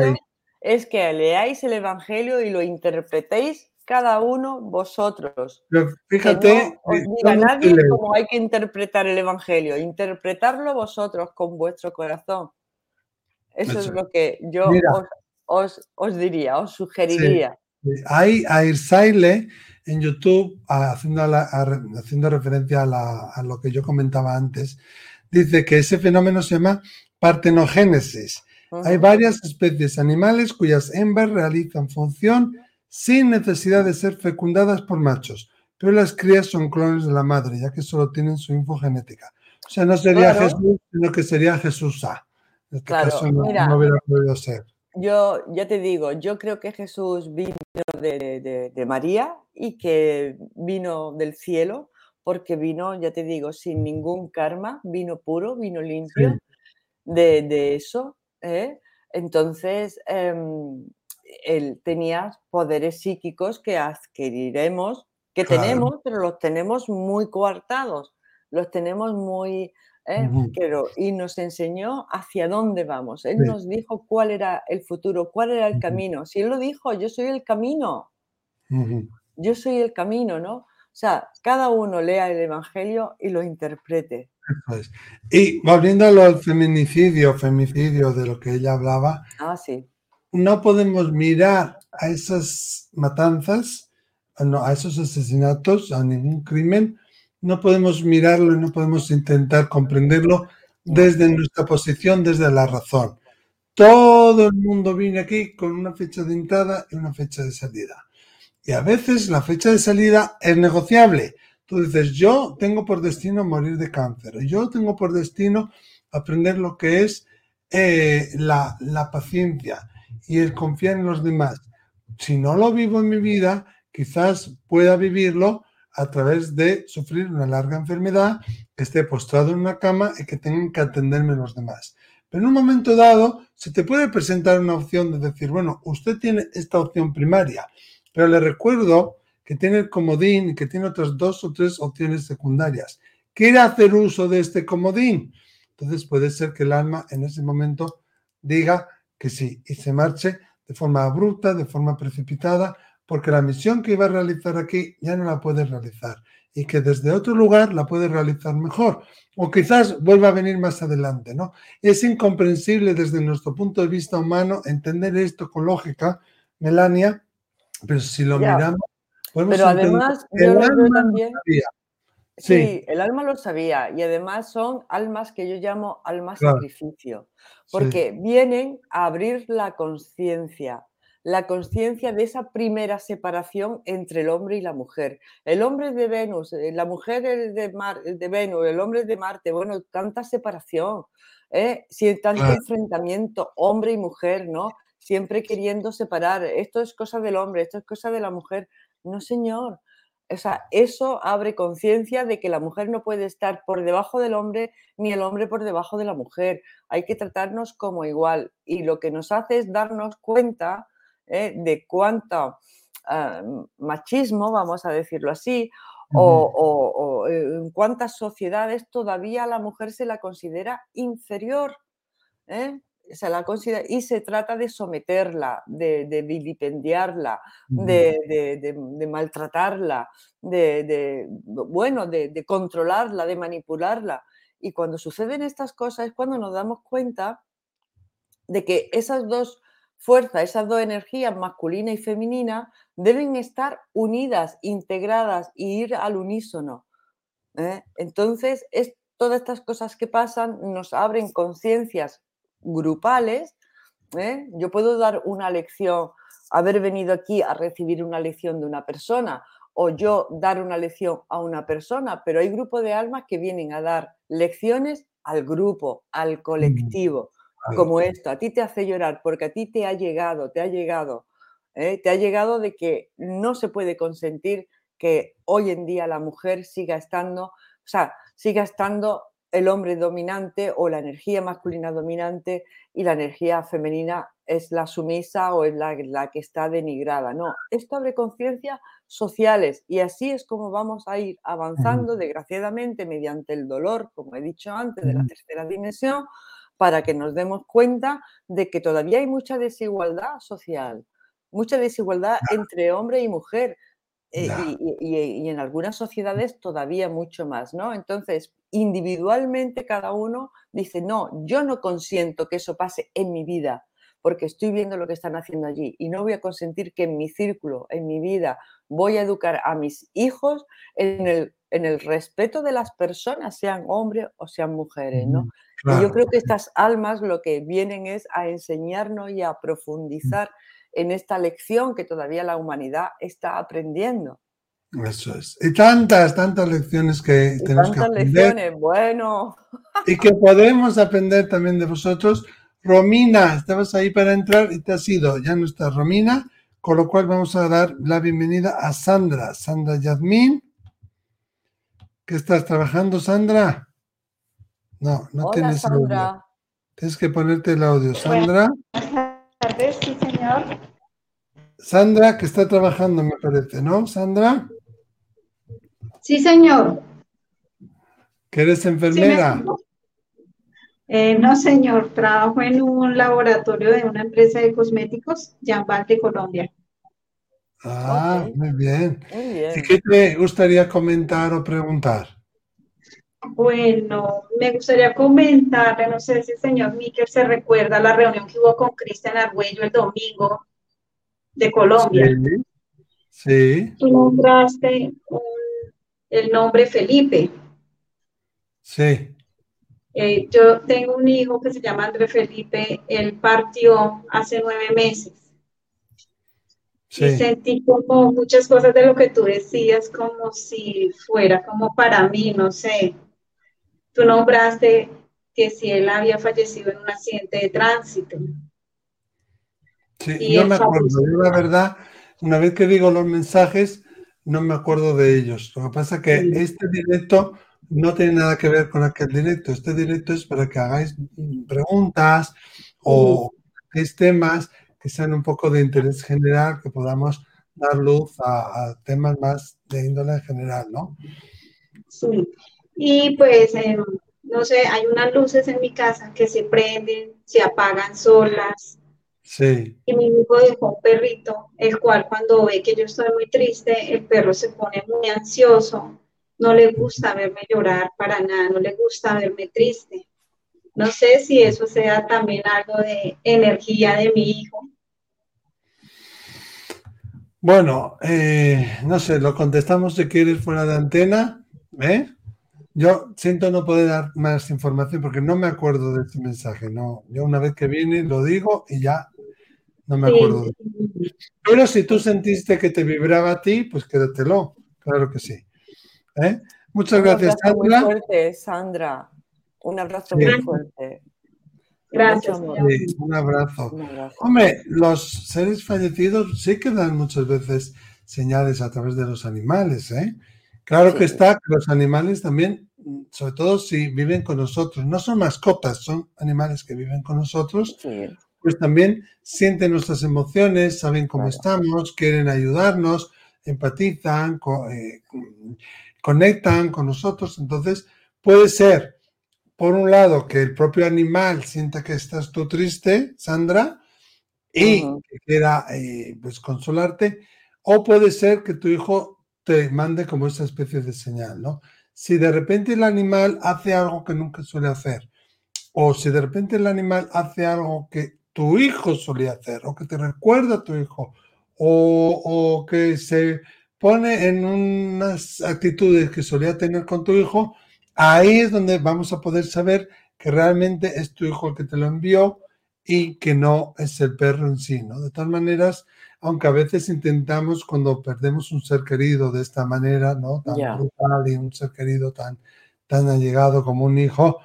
es que leáis el Evangelio y lo interpretéis cada uno vosotros. Pero fíjate, que no os diga nadie cómo hay que interpretar el Evangelio, interpretarlo vosotros con vuestro corazón. Eso, es lo que yo os, os, diría, os sugeriría. Hay a Irsaile en YouTube, haciendo, haciendo referencia a, lo que yo comentaba antes, dice que ese fenómeno se llama partenogénesis. Hay varias especies animales cuyas hembras realizan función sin necesidad de ser fecundadas por machos, pero las crías son clones de la madre, ya que solo tienen su infogenética. O sea, no sería Jesús, sino que sería Jesús A. En este caso no, no hubiera podido ser. Yo ya te digo, yo creo que Jesús vino de, María y que vino del cielo, porque vino, ya te digo, sin ningún karma, vino puro, vino limpio de, eso. ¿Eh? Entonces, em, él tenía poderes psíquicos que adquiriremos, que tenemos, pero los tenemos muy coartados, los tenemos muy ¿eh? Pero, y nos enseñó hacia dónde vamos. Él nos dijo cuál era el futuro, cuál era el camino. Si Él lo dijo, yo soy el camino. Yo soy el camino, ¿no? O sea, cada uno lea el Evangelio y lo interprete. Y volviendo al feminicidio, femicidio de lo que ella hablaba, ah, sí. no podemos mirar a esas matanzas, a esos asesinatos, a ningún crimen, no podemos mirarlo y no podemos intentar comprenderlo desde nuestra posición, desde la razón. Todo el mundo viene aquí con una fecha de entrada y una fecha de salida. Y a veces la fecha de salida es negociable. Tú dices, yo tengo por destino morir de cáncer, yo tengo por destino aprender lo que es eh, la, la paciencia y el confiar en los demás. Si no lo vivo en mi vida, quizás pueda vivirlo a través de sufrir una larga enfermedad, que esté postrado en una cama y que tengan que atenderme los demás. Pero en un momento dado se te puede presentar una opción de decir, bueno, usted tiene esta opción primaria, pero le recuerdo que tiene el comodín y que tiene otras dos o tres opciones secundarias. Quiere hacer uso de este comodín. Entonces puede ser que el alma en ese momento diga que sí y se marche de forma abrupta, de forma precipitada, porque la misión que iba a realizar aquí ya no la puede realizar y que desde otro lugar la puede realizar mejor o quizás vuelva a venir más adelante, ¿no? Es incomprensible desde nuestro punto de vista humano entender esto con lógica, Melania, pero si lo miramos, podemos Pero además, yo lo veo también. Sí. el alma lo sabía y además son almas que yo llamo almas sacrificio, porque vienen a abrir la conciencia, la conciencia de esa primera separación entre el hombre y la mujer. El hombre es de Venus, eh, la mujer es de, Mar, de Venus, el hombre es de Marte. Bueno, tanta separación, ¿eh? tanto enfrentamiento, hombre y mujer, ¿no? Siempre queriendo separar. Esto es cosa del hombre, esto es cosa de la mujer. No, señor. O sea, eso abre conciencia de que la mujer no puede estar por debajo del hombre ni el hombre por debajo de la mujer. Hay que tratarnos como igual. Y lo que nos hace es darnos cuenta ¿eh? de cuánto ah, machismo, vamos a decirlo así, o, en cuántas sociedades todavía la mujer se la considera inferior. ¿eh? Se la considera, y se trata de someterla, de, vilipendiarla, de, maltratarla, de, bueno, de, controlarla, de manipularla. Y cuando suceden estas cosas es cuando nos damos cuenta de que esas dos fuerza, esas dos energías, masculina y femenina, deben estar unidas, integradas y ir al unísono. ¿eh? Entonces, es, todas estas cosas que pasan nos abren conciencias grupales. ¿eh? Yo puedo dar una lección, haber venido aquí a recibir una lección de una persona o yo dar una lección a una persona, pero hay grupos de almas que vienen a dar lecciones al grupo, al colectivo como esto, a ti te hace llorar porque a ti te ha llegado, te ha llegado, ¿eh? te ha llegado de que no se puede consentir que hoy en día la mujer siga estando, o sea, siga estando el hombre dominante o la energía masculina dominante y la energía femenina es la sumisa o es la, la que está denigrada. No, esto abre conciencias sociales y así es como vamos a ir avanzando, desgraciadamente, mediante el dolor, como he dicho antes, de la tercera dimensión, para que nos demos cuenta de que todavía hay mucha desigualdad social, mucha desigualdad entre hombre y mujer. Eh, y, en algunas sociedades todavía mucho más, ¿no? Entonces, individualmente cada uno dice, no, yo no consiento que eso pase en mi vida, porque estoy viendo lo que están haciendo allí y no voy a consentir que en mi círculo, en mi vida, voy a educar a mis hijos en el, en el respeto de las personas, sean hombres o sean mujeres, ¿no? Y yo creo que estas almas lo que vienen es a enseñarnos y a profundizar en esta lección que todavía la humanidad está aprendiendo. Eso es. Y tantas, tantas lecciones que tenemos que aprender. lecciones, bueno. Y que podemos aprender también de vosotros. Romina, estabas ahí para entrar y te has ido. Ya no está Romina, con lo cual vamos a dar la bienvenida a Sandra. Sandra Yadmin. ¿Qué estás trabajando, Sandra? No, no tienes audio. Tienes que ponerte el audio. Sandra. Buenas tardes, sí, señor. Sandra, que está trabajando, me parece, ¿no? Sandra. Sí, señor. ¿Que eres enfermera? Eh, no, señor. Trabajo en un laboratorio de una empresa de cosméticos, Jambal de Colombia. Ah, muy bien. Muy bien. ¿Y qué te gustaría comentar o preguntar? Bueno, me gustaría comentarle, no sé si el señor Miquel se recuerda la reunión que hubo con Cristian Argüello el domingo de Colombia. Sí. Tú nombraste el nombre Felipe. Sí. Eh, yo tengo un hijo que se llama André Felipe, él partió hace nueve meses. Sí. Y sentí como muchas cosas de lo que tú decías, como si fuera como para mí, no sé, Tú nombraste que si él había fallecido en un accidente de tránsito. Sí, no me acuerdo. Yo la verdad, una vez que digo los mensajes, no me acuerdo de ellos. Lo que pasa es que este directo no tiene nada que ver con aquel directo. Este directo es para que hagáis preguntas o temas que sean un poco de interés general, que podamos dar luz a, temas más de índole general, ¿no? Sí, y pues, em, no sé, hay unas luces en mi casa que se prenden, se apagan solas. Sí. Y mi hijo dejó un perrito, el cual cuando ve que yo estoy muy triste, el perro se pone muy ansioso, no le gusta verme llorar para nada, no le gusta verme triste. No sé si eso sea también algo de energía de mi hijo. Bueno, eh, no sé, lo contestamos si quieres fuera de antena. ¿eh? Yo siento no poder dar más información porque no me acuerdo de este mensaje. No, yo una vez que viene lo digo y ya no me acuerdo. Pero si tú sentiste que te vibraba a ti, pues quédatelo. Claro que sí. ¿eh? Muchas gracias, Sandra. Muy fuerte, Sandra. Un abrazo muy fuerte. Gracias. un, abrazo. Hombre, los seres fallecidos sí que dan muchas veces señales a través de los animales. ¿eh? Claro que está que los animales también, sobre todo si viven con nosotros, no son mascotas, son animales que viven con nosotros, pues también sienten nuestras emociones, saben cómo estamos, quieren ayudarnos, empatizan, eh, conectan con nosotros. Entonces, puede ser por un lado, que el propio animal sienta que estás tú triste, Sandra, y que quiera eh, pues, consolarte, o puede ser que tu hijo te mande como esa especie de señal, ¿no? Si de repente el animal hace algo que nunca suele hacer, o si de repente el animal hace algo que tu hijo solía hacer, o que te recuerda a tu hijo, o, o que se pone en unas actitudes que solía tener con tu hijo, Ahí es donde vamos a poder saber que realmente es tu hijo el que te lo envió y que no es el perro en sí, ¿no? De todas maneras, aunque a veces intentamos cuando perdemos un ser querido de esta manera, ¿no? Tan brutal y un ser querido tan, tan allegado como un hijo,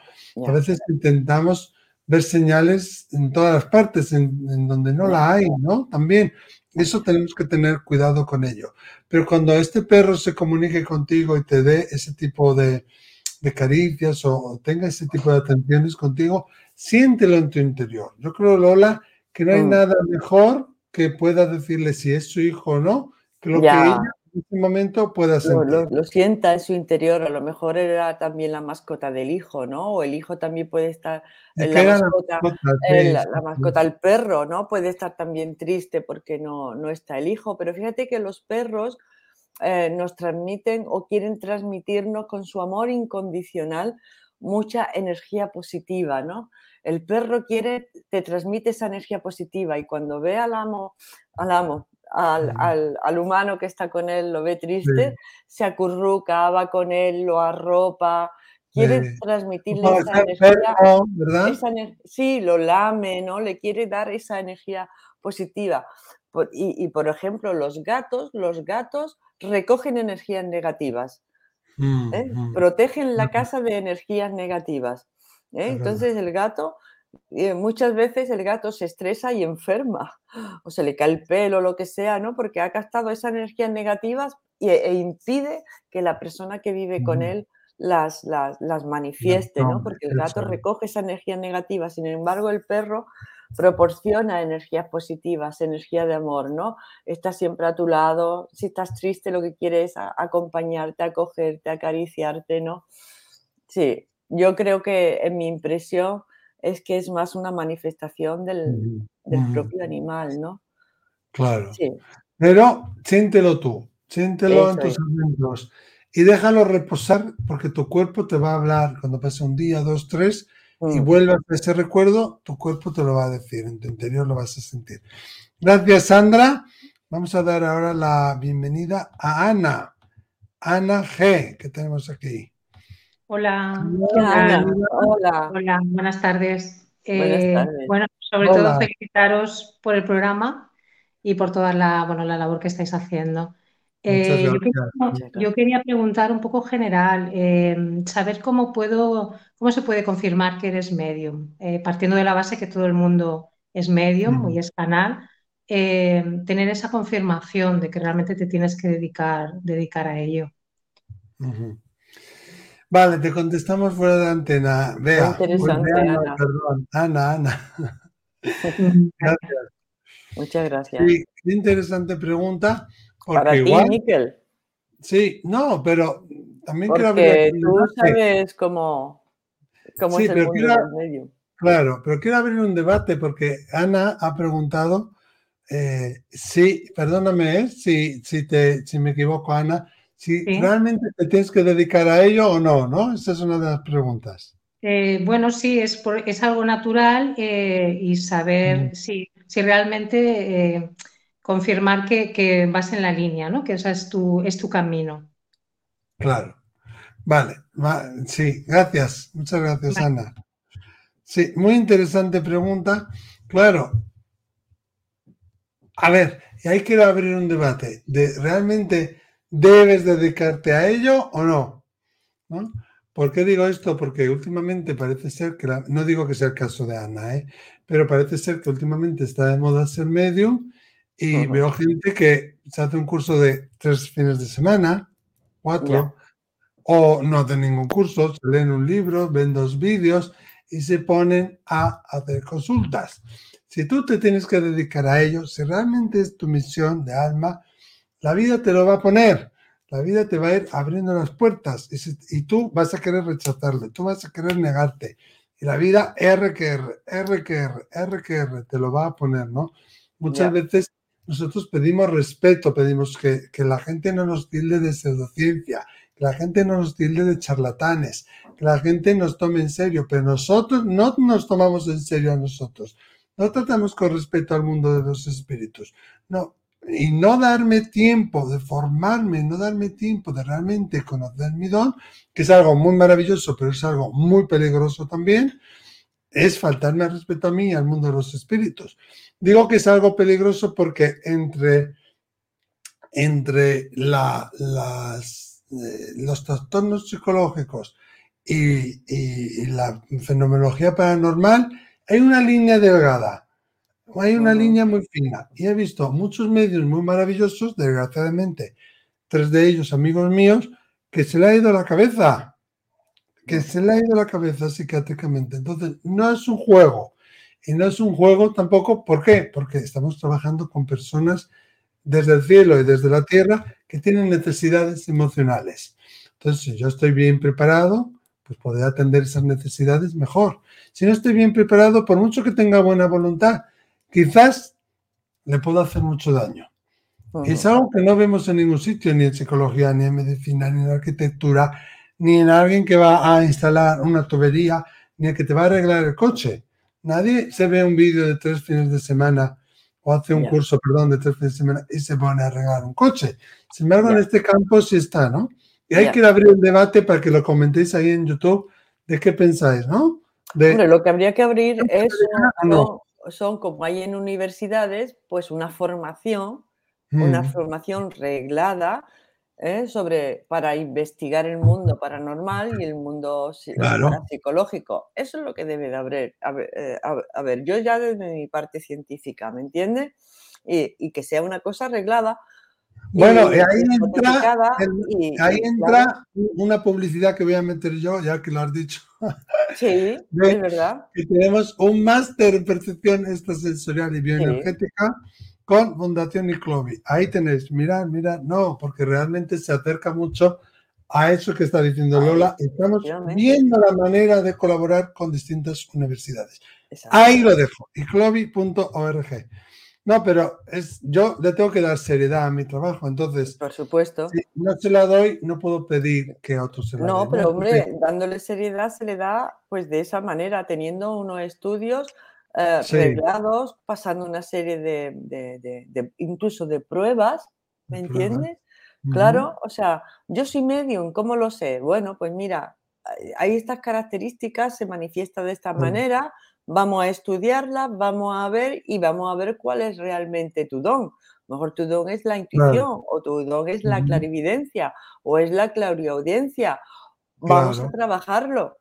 a veces intentamos ver señales en todas las partes, en, en, donde no la hay, ¿no? También, eso tenemos que tener cuidado con ello. Pero cuando este perro se comunique contigo y te dé ese tipo de, de caricias o tenga ese tipo de atenciones contigo, siéntelo en tu interior. Yo creo, Lola, que no hay mm. nada mejor que pueda decirle si es su hijo o no, que lo que ella en este momento pueda sentir. Lo, sienta en su interior, a lo mejor era también la mascota del hijo, ¿no? O el hijo también puede estar, en la mascota, la, mascota, el perro, ¿no? Puede estar también triste porque no, no está el hijo, pero fíjate que los perros eh, nos transmiten o quieren transmitirnos con su amor incondicional mucha energía positiva, ¿no? El perro quiere, te transmite esa energía positiva y cuando ve al amo, al amo, al, humano que está con él, lo ve triste, se acurruca, va con él, lo arropa, quiere transmitirle esa energía. sí, lo lame, ¿no? Le quiere dar esa energía positiva. y, por ejemplo, los gatos, los gatos recogen energías negativas, mm, ¿eh? mm. protegen la casa de energías negativas. ¿eh? Entonces el gato, eh, muchas veces el gato se estresa y enferma, o se le cae el pelo, lo que sea, ¿no? Porque ha gastado esas energías negativas e, impide que la persona que vive con él las, las, las manifieste, ¿no? Porque el gato recoge esa energía negativa, sin embargo el perro proporciona energías positivas, energía de amor, ¿no? Está siempre a tu lado, si estás triste lo que quiere es acompañarte, acogerte, acariciarte, ¿no? Sí, yo creo que en mi impresión es que es más una manifestación del, propio animal, ¿no? Claro. Sí. Pero siéntelo tú, siéntelo en tus es. y déjalo reposar porque tu cuerpo te va a hablar cuando pase un día, dos, tres, y mm. vuelvas a ese recuerdo, tu cuerpo te lo va a decir, en tu interior lo vas a sentir. Gracias, Sandra. Vamos a dar ahora la bienvenida a Ana. Ana G, que tenemos aquí. Hola. Hola. Hola. Hola. Buenas tardes. Eh, bueno, sobre todo felicitaros por el programa y por toda la, bueno, la labor que estáis haciendo. Eh, yo, quería, preguntar un poco general, eh, saber cómo puedo, cómo se puede confirmar que eres medium, eh, partiendo de la base que todo el mundo es medium y es canal, tener esa confirmación de que realmente te tienes que dedicar, dedicar a ello. Vale, te contestamos fuera de antena. Vea, interesante, Ana. Perdón, Ana, Ana. <laughs> Gracias. Muchas gracias. Sí, interesante pregunta. Porque Para igual, ti, Sí, no, pero también porque quiero abrir. Tú sabes cómo, cómo es el mundo del medio. Claro, pero quiero abrir un debate porque Ana ha preguntado eh, sí, perdóname eh, si, si, te, si me equivoco, Ana, si realmente te tienes que dedicar a ello o no, ¿no? Esa es una de las preguntas. Eh, bueno, sí, es, es algo natural y saber si, si, realmente confirmar que, vas en la línea, ¿no? Que esa es tu, es tu camino. Claro. Vale, sí, gracias. Muchas gracias, Ana. Sí, muy interesante pregunta. Claro, a ver, y ahí quiero abrir un debate de realmente debes dedicarte a ello o no. ¿No? ¿Por qué digo esto? Porque últimamente parece ser que, no digo que sea el caso de Ana, ¿eh? pero parece ser que últimamente está de moda ser medium y veo gente que se hace un curso de tres fines de semana, cuatro, o no hace ningún curso, se leen un libro, ven dos vídeos y se ponen a hacer consultas. Si tú te tienes que dedicar a ello, si realmente es tu misión de alma, la vida te lo va a poner. La vida te va a ir abriendo las puertas y, tú vas a querer rechazarlo, tú vas a querer negarte. Y la vida R que R, R que R, R que R, te lo va a poner, ¿no? Muchas veces nosotros pedimos respeto, pedimos que, que, la gente no nos tilde de pseudociencia, que la gente no nos tilde de charlatanes, que la gente nos tome en serio, pero nosotros no nos tomamos en serio a nosotros. No tratamos con respeto al mundo de los espíritus. No, y no darme tiempo de formarme, no darme tiempo de realmente conocer mi don, que es algo muy maravilloso, pero es algo muy peligroso también, es faltarme al respeto a mí y al mundo de los espíritus. Digo que es algo peligroso porque entre, entre las, eh, los trastornos psicológicos y, y la fenomenología paranormal, hay una línea delgada, hay una línea muy fina. Y he visto muchos medios muy maravillosos, desgraciadamente, tres de ellos amigos míos, que se le ha ido la cabeza, que se le ha ido la cabeza psiquiátricamente. Entonces, no es un juego. Y no es un juego tampoco, ¿por qué? Porque estamos trabajando con personas desde el cielo y desde la tierra que tienen necesidades emocionales. Entonces, si yo estoy bien preparado, pues poder atender esas necesidades mejor. Si no estoy bien preparado, por mucho que tenga buena voluntad, quizás le puedo hacer mucho daño. Es algo que no vemos en ningún sitio, ni en psicología, ni en medicina, ni en arquitectura, ni en alguien que va a instalar una tubería, ni el que te va a arreglar el coche. Nadie se ve un vídeo de tres fines de semana o hace un curso, perdón, de tres fines de semana y se pone a arreglar un coche. Sin embargo, en este campo sí está, ¿no? Y hay que abrir un debate para que lo comentéis ahí en YouTube de qué pensáis, ¿no? lo que habría que abrir es, son, como hay en universidades, pues una formación, una mm. formación reglada ¿eh? sobre, para investigar el mundo paranormal y el mundo psicológico. Eso es lo que debe de haber. Eh, a ver, yo ya desde mi parte científica, ¿me entiendes? Y, y, que sea una cosa arreglada bueno, ahí, entra, ahí entra una publicidad que voy a meter yo, ya que lo has dicho. Sí, <laughs> es verdad. Que tenemos un máster en percepción extrasensorial y bioenergética con Fundación Iclovi. Ahí tenéis, mirad, mirad, no, porque realmente se acerca mucho a eso que está diciendo Lola. Estamos viendo la manera de colaborar con distintas universidades. Ahí lo dejo, iclovi.org. No, pero es, yo le tengo que dar seriedad a mi trabajo, entonces. Por supuesto. Si no se la doy, no puedo pedir que otros se la No, pero hombre, dándole seriedad se le da pues de esa manera, teniendo unos estudios eh, reglados, pasando una serie de, de, incluso de pruebas, ¿me entiendes? Claro, o sea, yo soy medium, ¿cómo lo sé? Bueno, pues mira, hay estas características, se manifiesta de esta manera, Vamos a estudiarla, vamos a ver y vamos a ver cuál es realmente tu don. mejor tu don es la intuición o tu don es la clarividencia o es la clariaudiencia. Vamos a trabajarlo,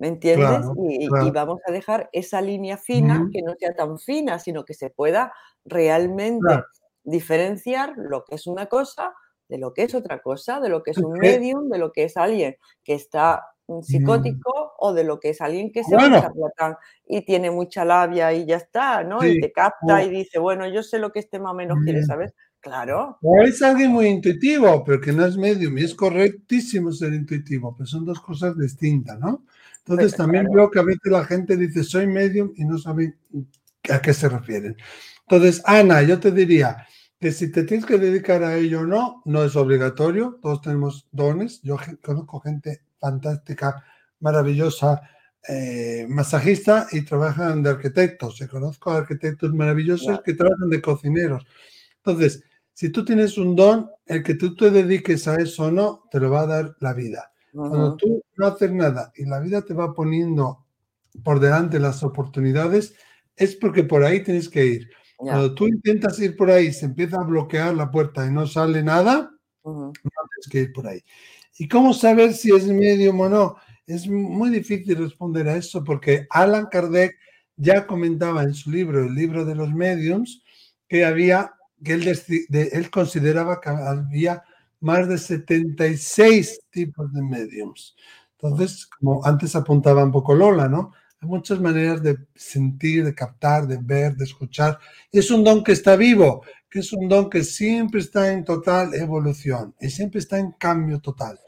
¿me entiendes? y, vamos a dejar esa línea fina que no sea tan fina, sino que se pueda realmente diferenciar lo que es una cosa de lo que es otra cosa, de lo que es un medium, de lo que es alguien que está un psicótico o de lo que es alguien que sea un charlatán y tiene mucha labia y ya está, ¿no? Y te capta y dice, bueno, yo sé lo que este más o menos quiere saber. Claro. O es alguien muy intuitivo, pero que no es medium y es correctísimo ser intuitivo, pero son dos cosas distintas, ¿no? Entonces también veo que a veces la gente dice soy medium y no sabe a qué se refieren. Entonces, Ana, yo te diría que si te tienes que dedicar a ello o no, no es obligatorio, todos tenemos dones, yo conozco gente fantástica, maravillosa, eh, masajista y trabajan de arquitectos, yo conozco arquitectos maravillosos que trabajan de cocineros. Entonces, si tú tienes un don, el que tú te dediques a eso o no, te lo va a dar la vida. Cuando tú no haces nada y la vida te va poniendo por delante las oportunidades, es porque por ahí tienes que ir. Cuando tú intentas ir por ahí, se empieza a bloquear la puerta y no sale nada, no tienes que ir por ahí. ¿Y cómo saber si es medium o no? Es muy difícil responder a eso porque Alan Kardec ya comentaba en su libro, el libro de los mediums, que había que él, consideraba que había más de 76 tipos de mediums. Entonces, como antes apuntaba un poco Lola, ¿no? Hay muchas maneras de sentir, de captar, de ver, de escuchar. Es un don que está vivo, que es un don que siempre está en total evolución y siempre está en cambio total.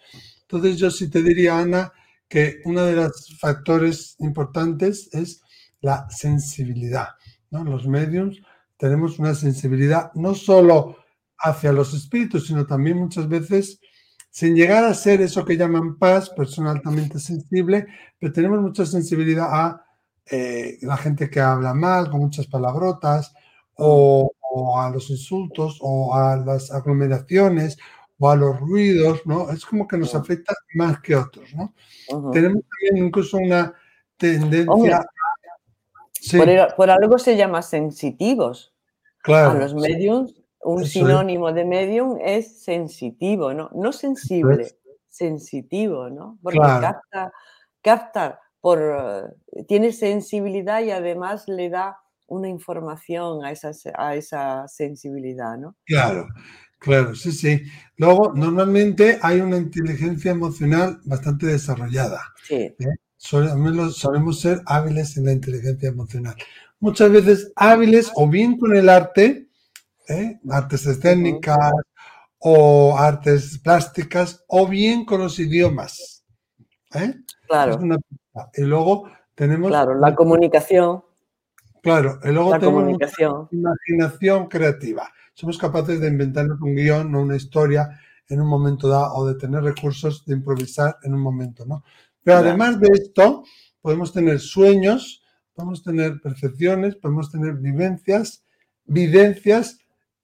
Entonces yo sí te diría, Ana, que uno de los factores importantes es la sensibilidad. ¿no? Los mediums tenemos una sensibilidad no solo hacia los espíritus, sino también muchas veces, sin llegar a ser eso que llaman paz, persona altamente sensible, pero tenemos mucha sensibilidad a eh, la gente que habla mal, con muchas palabrotas, o, a los insultos, o a las aglomeraciones, o a los ruidos, ¿no? Es como que nos afecta más que otros, ¿no? Tenemos también incluso una tendencia... por, algo se llama sensitivos a los mediums, un sinónimo de medium es sensitivo, ¿no? No sensible, sensitivo, ¿no? Porque capta, capta por, tiene sensibilidad y además le da una información a esa, a esa sensibilidad, ¿no? Claro, claro, sí, sí. Luego, normalmente hay una inteligencia emocional bastante desarrollada. Sí. ¿eh? solemos ser hábiles en la inteligencia emocional muchas veces hábiles o bien con el arte, ¿eh? artes escénicas o artes plásticas, o bien con los idiomas. ¿eh? Claro. y luego tenemos... Claro, la comunicación. Claro, y luego tenemos imaginación creativa. Somos capaces de inventarnos un guion o una historia en un momento dado o de tener recursos de improvisar en un momento, ¿no? Pero además de esto, podemos tener sueños, podemos tener percepciones, podemos tener vivencias, videncias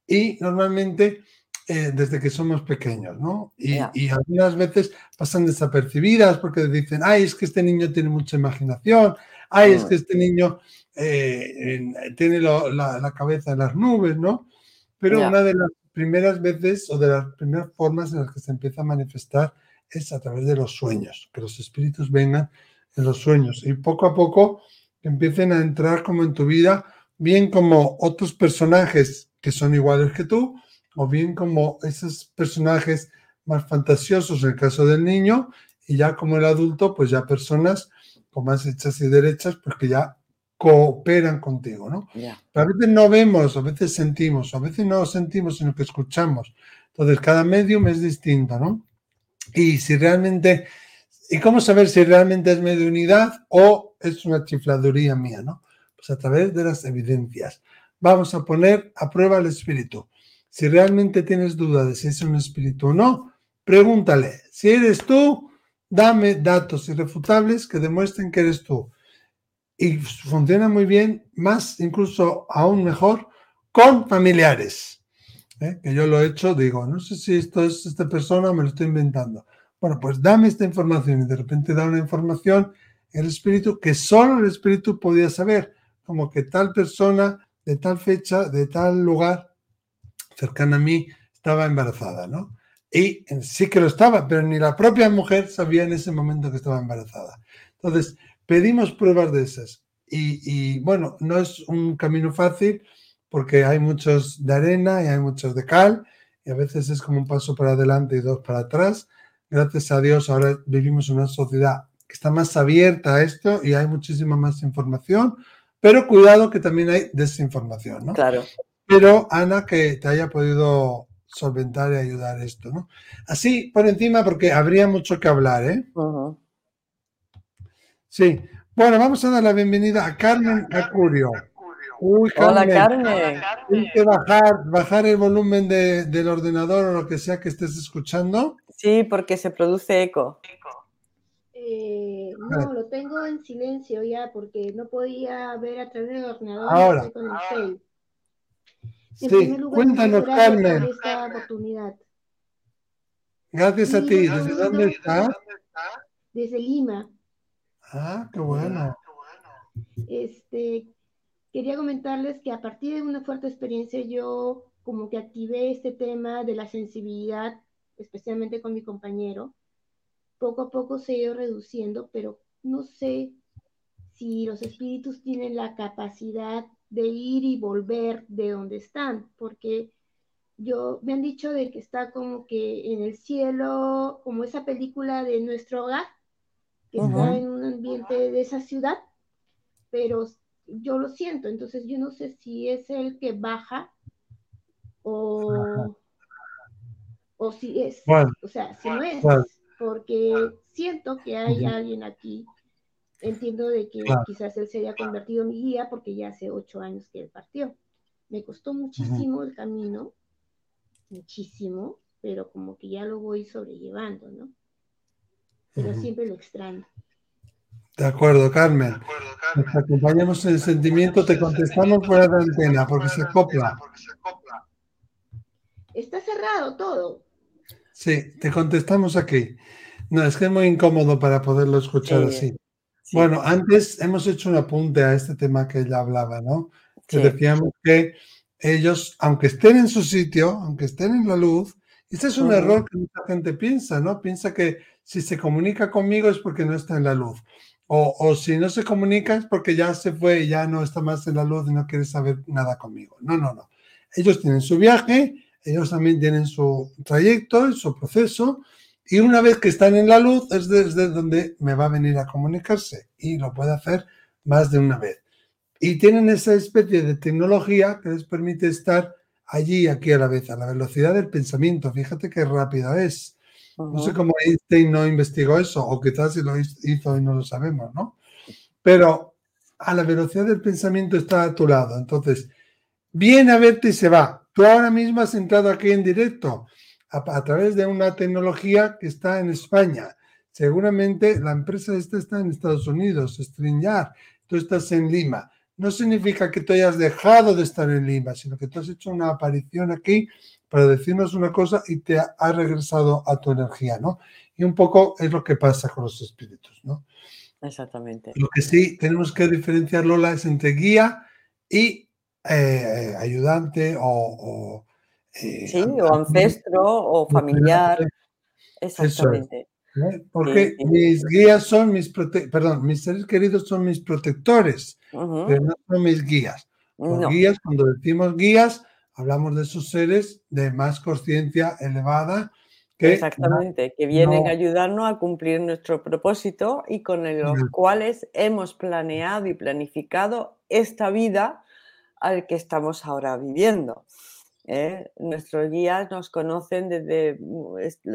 y normalmente eh, desde que somos pequeños, ¿no? Y, algunas veces pasan desapercibidas porque dicen, ay, es que este niño tiene mucha imaginación, ay, es mm. que este niño eh, tiene la, cabeza en las nubes, ¿no? Pero una de las primeras veces o de las primeras formas en las que se empieza a manifestar es a través de los sueños, que los espíritus vengan en los sueños. Y poco a poco empiecen a entrar como en tu vida, bien como otros personajes que son iguales que tú, o bien como esos personajes más fantasiosos en el caso del niño, y ya como el adulto, pues ya personas con más hechas y derechas, pues que ya cooperan contigo, ¿no? Pero a veces no vemos, a veces sentimos, a veces no sentimos, sino que escuchamos. Entonces, cada medium es distinto, ¿no? Y si realmente ¿Y cómo saber si realmente es mediunidad o es una chifladuría mía, no? Pues a través de las evidencias. Vamos a poner a prueba el espíritu. Si realmente tienes duda de si es un espíritu o no, pregúntale. Si eres tú, dame datos irrefutables que demuestren que eres tú. Y funciona muy bien, más incluso aún mejor, con familiares. ¿eh? Que yo lo he hecho, digo, no sé si esto es esta persona me lo estoy inventando bueno, pues dame esta información y de repente da una información el espíritu que solo el espíritu podía saber, como que tal persona de tal fecha, de tal lugar, cercana a mí, estaba embarazada, ¿no? Y sí que lo estaba, pero ni la propia mujer sabía en ese momento que estaba embarazada. Entonces, pedimos pruebas de esas. Y, bueno, no es un camino fácil porque hay muchos de arena y hay muchos de cal y a veces es como un paso para adelante y dos para atrás, gracias a Dios, ahora vivimos en una sociedad que está más abierta a esto y hay muchísima más información, pero cuidado que también hay desinformación, ¿no? Claro. Pero Ana, que te haya podido solventar y ayudar esto, ¿no? Así, por encima, porque habría mucho que hablar, ¿eh? Sí. Bueno, vamos a dar la bienvenida a Carmen Acurio. Uy, Hola, Carmen. Tienes que bajar, bajar el volumen del ordenador o lo que sea que estés escuchando. Sí, porque se produce eco. Eh, no, lo tengo en silencio ya porque no podía ver a través del ordenador. Ahora. sí, cuéntanos, Carmen. Esta oportunidad. Gracias a ti. ¿Desde dónde estás? Desde Lima. Ah, qué bueno. Este, quería comentarles que a partir de una fuerte experiencia yo como que activé este tema de la sensibilidad, especialmente con mi compañero. Poco a poco se ha ido reduciendo, pero no sé si los espíritus tienen la capacidad de ir y volver de donde están, porque yo me han dicho de que está como que en el cielo, como esa película de nuestro hogar, que está en un ambiente de esa ciudad, pero yo lo siento, entonces yo no sé si es el que baja o, o si es, o sea, si no es, porque siento que hay alguien aquí, entiendo de que quizás él se haya convertido en mi guía porque ya hace ocho años que él partió. Me costó muchísimo el camino, muchísimo, pero como que ya lo voy sobrellevando, ¿no? Pero siempre lo extraño. De acuerdo, Carmen. Nos acompañamos en el sentimiento, te contestamos fuera de antena porque se acopla. Está cerrado todo. Sí, te contestamos aquí. No, es que es muy incómodo para poderlo escuchar así. Bueno, antes hemos hecho un apunte a este tema que ella hablaba, ¿no? Que decíamos que ellos, aunque estén en su sitio, aunque estén en la luz, ese es un error que mucha gente piensa, ¿no? Piensa que si se comunica conmigo es porque no está en la luz. O, si no se comunica es porque ya se fue y ya no está más en la luz y no quiere saber nada conmigo. No, no, no. Ellos tienen su viaje, ellos también tienen su trayecto, su proceso, y una vez que están en la luz es desde donde me va a venir a comunicarse y lo puede hacer más de una vez. Y tienen esa especie de tecnología que les permite estar allí y aquí a la vez, a la velocidad del pensamiento. Fíjate qué rápido es. No sé cómo Einstein no investigó eso, o quizás si lo hizo y no lo sabemos, ¿no? Pero a la velocidad del pensamiento está a tu lado. Entonces, viene a verte y se va. Tú ahora mismo has entrado aquí en directo a, través de una tecnología que está en España. Seguramente la empresa esta está en Estados Unidos, StreamYard. Tú estás en Lima. No significa que tú hayas dejado de estar en Lima, sino que tú has hecho una aparición aquí para decirnos una cosa y te ha regresado a tu energía, ¿no? Y un poco es lo que pasa con los espíritus, ¿no? Exactamente. Lo que sí tenemos que diferenciar, Lola, es entre guía y eh, ayudante o... Eh, sí, o ancestro o <laughs> familiar. Exactamente. ¿eh? Porque mis guías son mis, perdón, mis seres queridos son mis protectores, pero no son mis guías. Guías, cuando decimos guías, hablamos de esos seres de más conciencia elevada. Que Exactamente, que vienen a ayudarnos a cumplir nuestro propósito y con los cuales hemos planeado y planificado esta vida al que estamos ahora viviendo. ¿eh? Nuestros guías nos conocen desde...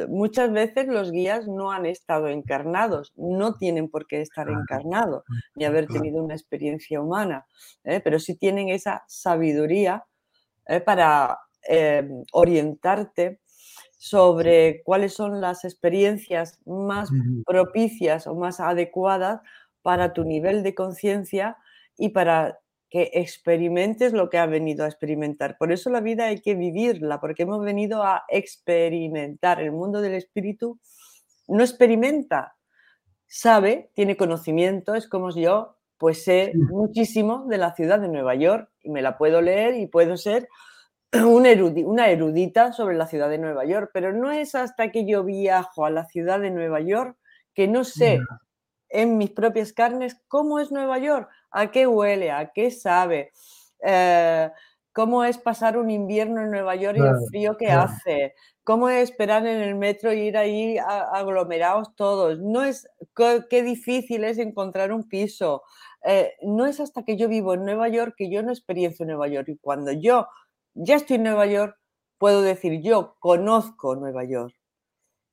Muchas veces los guías no han estado encarnados, no tienen por qué estar encarnados ni haber tenido una experiencia humana, ¿eh? pero sí tienen esa sabiduría ¿eh? para orientarte sobre cuáles son las experiencias más propicias o más adecuadas para tu nivel de conciencia y para que experimentes lo que ha venido a experimentar. Por eso la vida hay que vivirla, porque hemos venido a experimentar. El mundo del espíritu no experimenta, sabe, tiene conocimiento, es como yo, pues sé muchísimo de la ciudad de Nueva York y me la puedo leer y puedo ser <clears throat> una erudita sobre la ciudad de Nueva York, pero no es hasta que yo viajo a la ciudad de Nueva York que no sé en mis propias carnes cómo es Nueva York, a qué huele, a qué sabe, eh, cómo es pasar un invierno en Nueva York y el frío que hace, cómo es esperar en el metro e ir ahí aglomerados todos, no es qué difícil es encontrar un piso, eh, no es hasta que yo vivo en Nueva York que yo no experiencio Nueva York. Y cuando yo ya estoy en Nueva York puedo decir yo conozco Nueva York.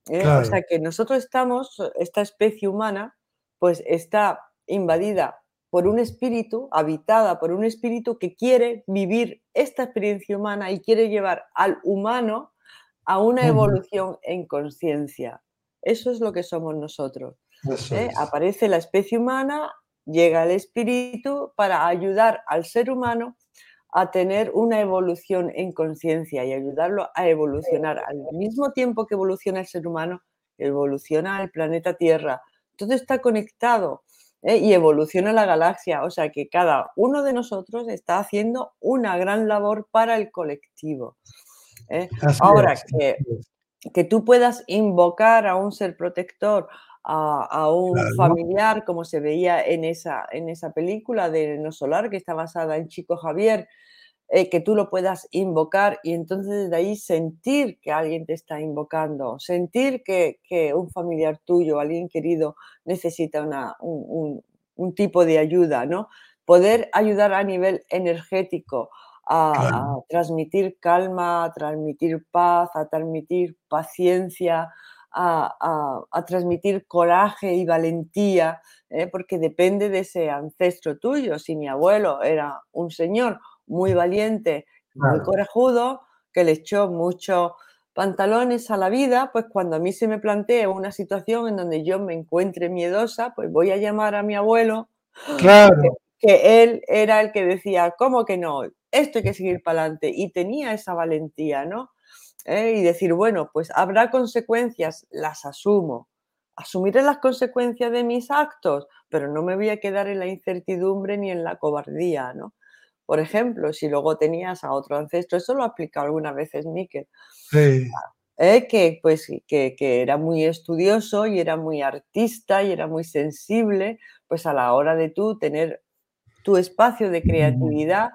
¿eh? O sea que nosotros estamos, esta especie humana, pues está invadida por un espíritu, habitada por un espíritu que quiere vivir esta experiencia humana y quiere llevar al humano a una evolución en conciencia. Eso es lo que somos nosotros. ¿eh? Aparece la especie humana, llega el espíritu para ayudar al ser humano a tener una evolución en conciencia y ayudarlo a evolucionar. Al mismo tiempo que evoluciona el ser humano, evoluciona el planeta Tierra. Todo está conectado ¿eh? y evoluciona la galaxia. O sea que cada uno de nosotros está haciendo una gran labor para el colectivo. ¿eh? Ahora, que, que tú puedas invocar a un ser protector, a, un familiar, como se veía en esa, en esa película de No Solar, que está basada en Chico Javier, eh, que tú lo puedas invocar y entonces desde ahí sentir que alguien te está invocando, sentir que, un familiar tuyo, alguien querido necesita una, un, tipo de ayuda, ¿no? Poder ayudar a nivel energético, a, transmitir calma, a transmitir paz, a transmitir paciencia, a, transmitir coraje y valentía, ¿eh? porque depende de ese ancestro tuyo. Si mi abuelo era un señor muy valiente, muy corajudo, que le echó muchos pantalones a la vida, pues cuando a mí se me plantea una situación en donde yo me encuentre miedosa, pues voy a llamar a mi abuelo, claro. que, él era el que decía, ¿cómo que no? Esto hay que seguir para adelante. Y tenía esa valentía, ¿no? ¿Eh? Y decir, bueno, pues habrá consecuencias, las asumo. Asumiré las consecuencias de mis actos, pero no me voy a quedar en la incertidumbre ni en la cobardía, ¿no? Por ejemplo, si luego tenías a otro ancestro, eso lo ha aplicado algunas veces Miquel, ¿eh? que, pues, que, era muy estudioso y era muy artista y era muy sensible, pues a la hora de tú tener tu espacio de creatividad,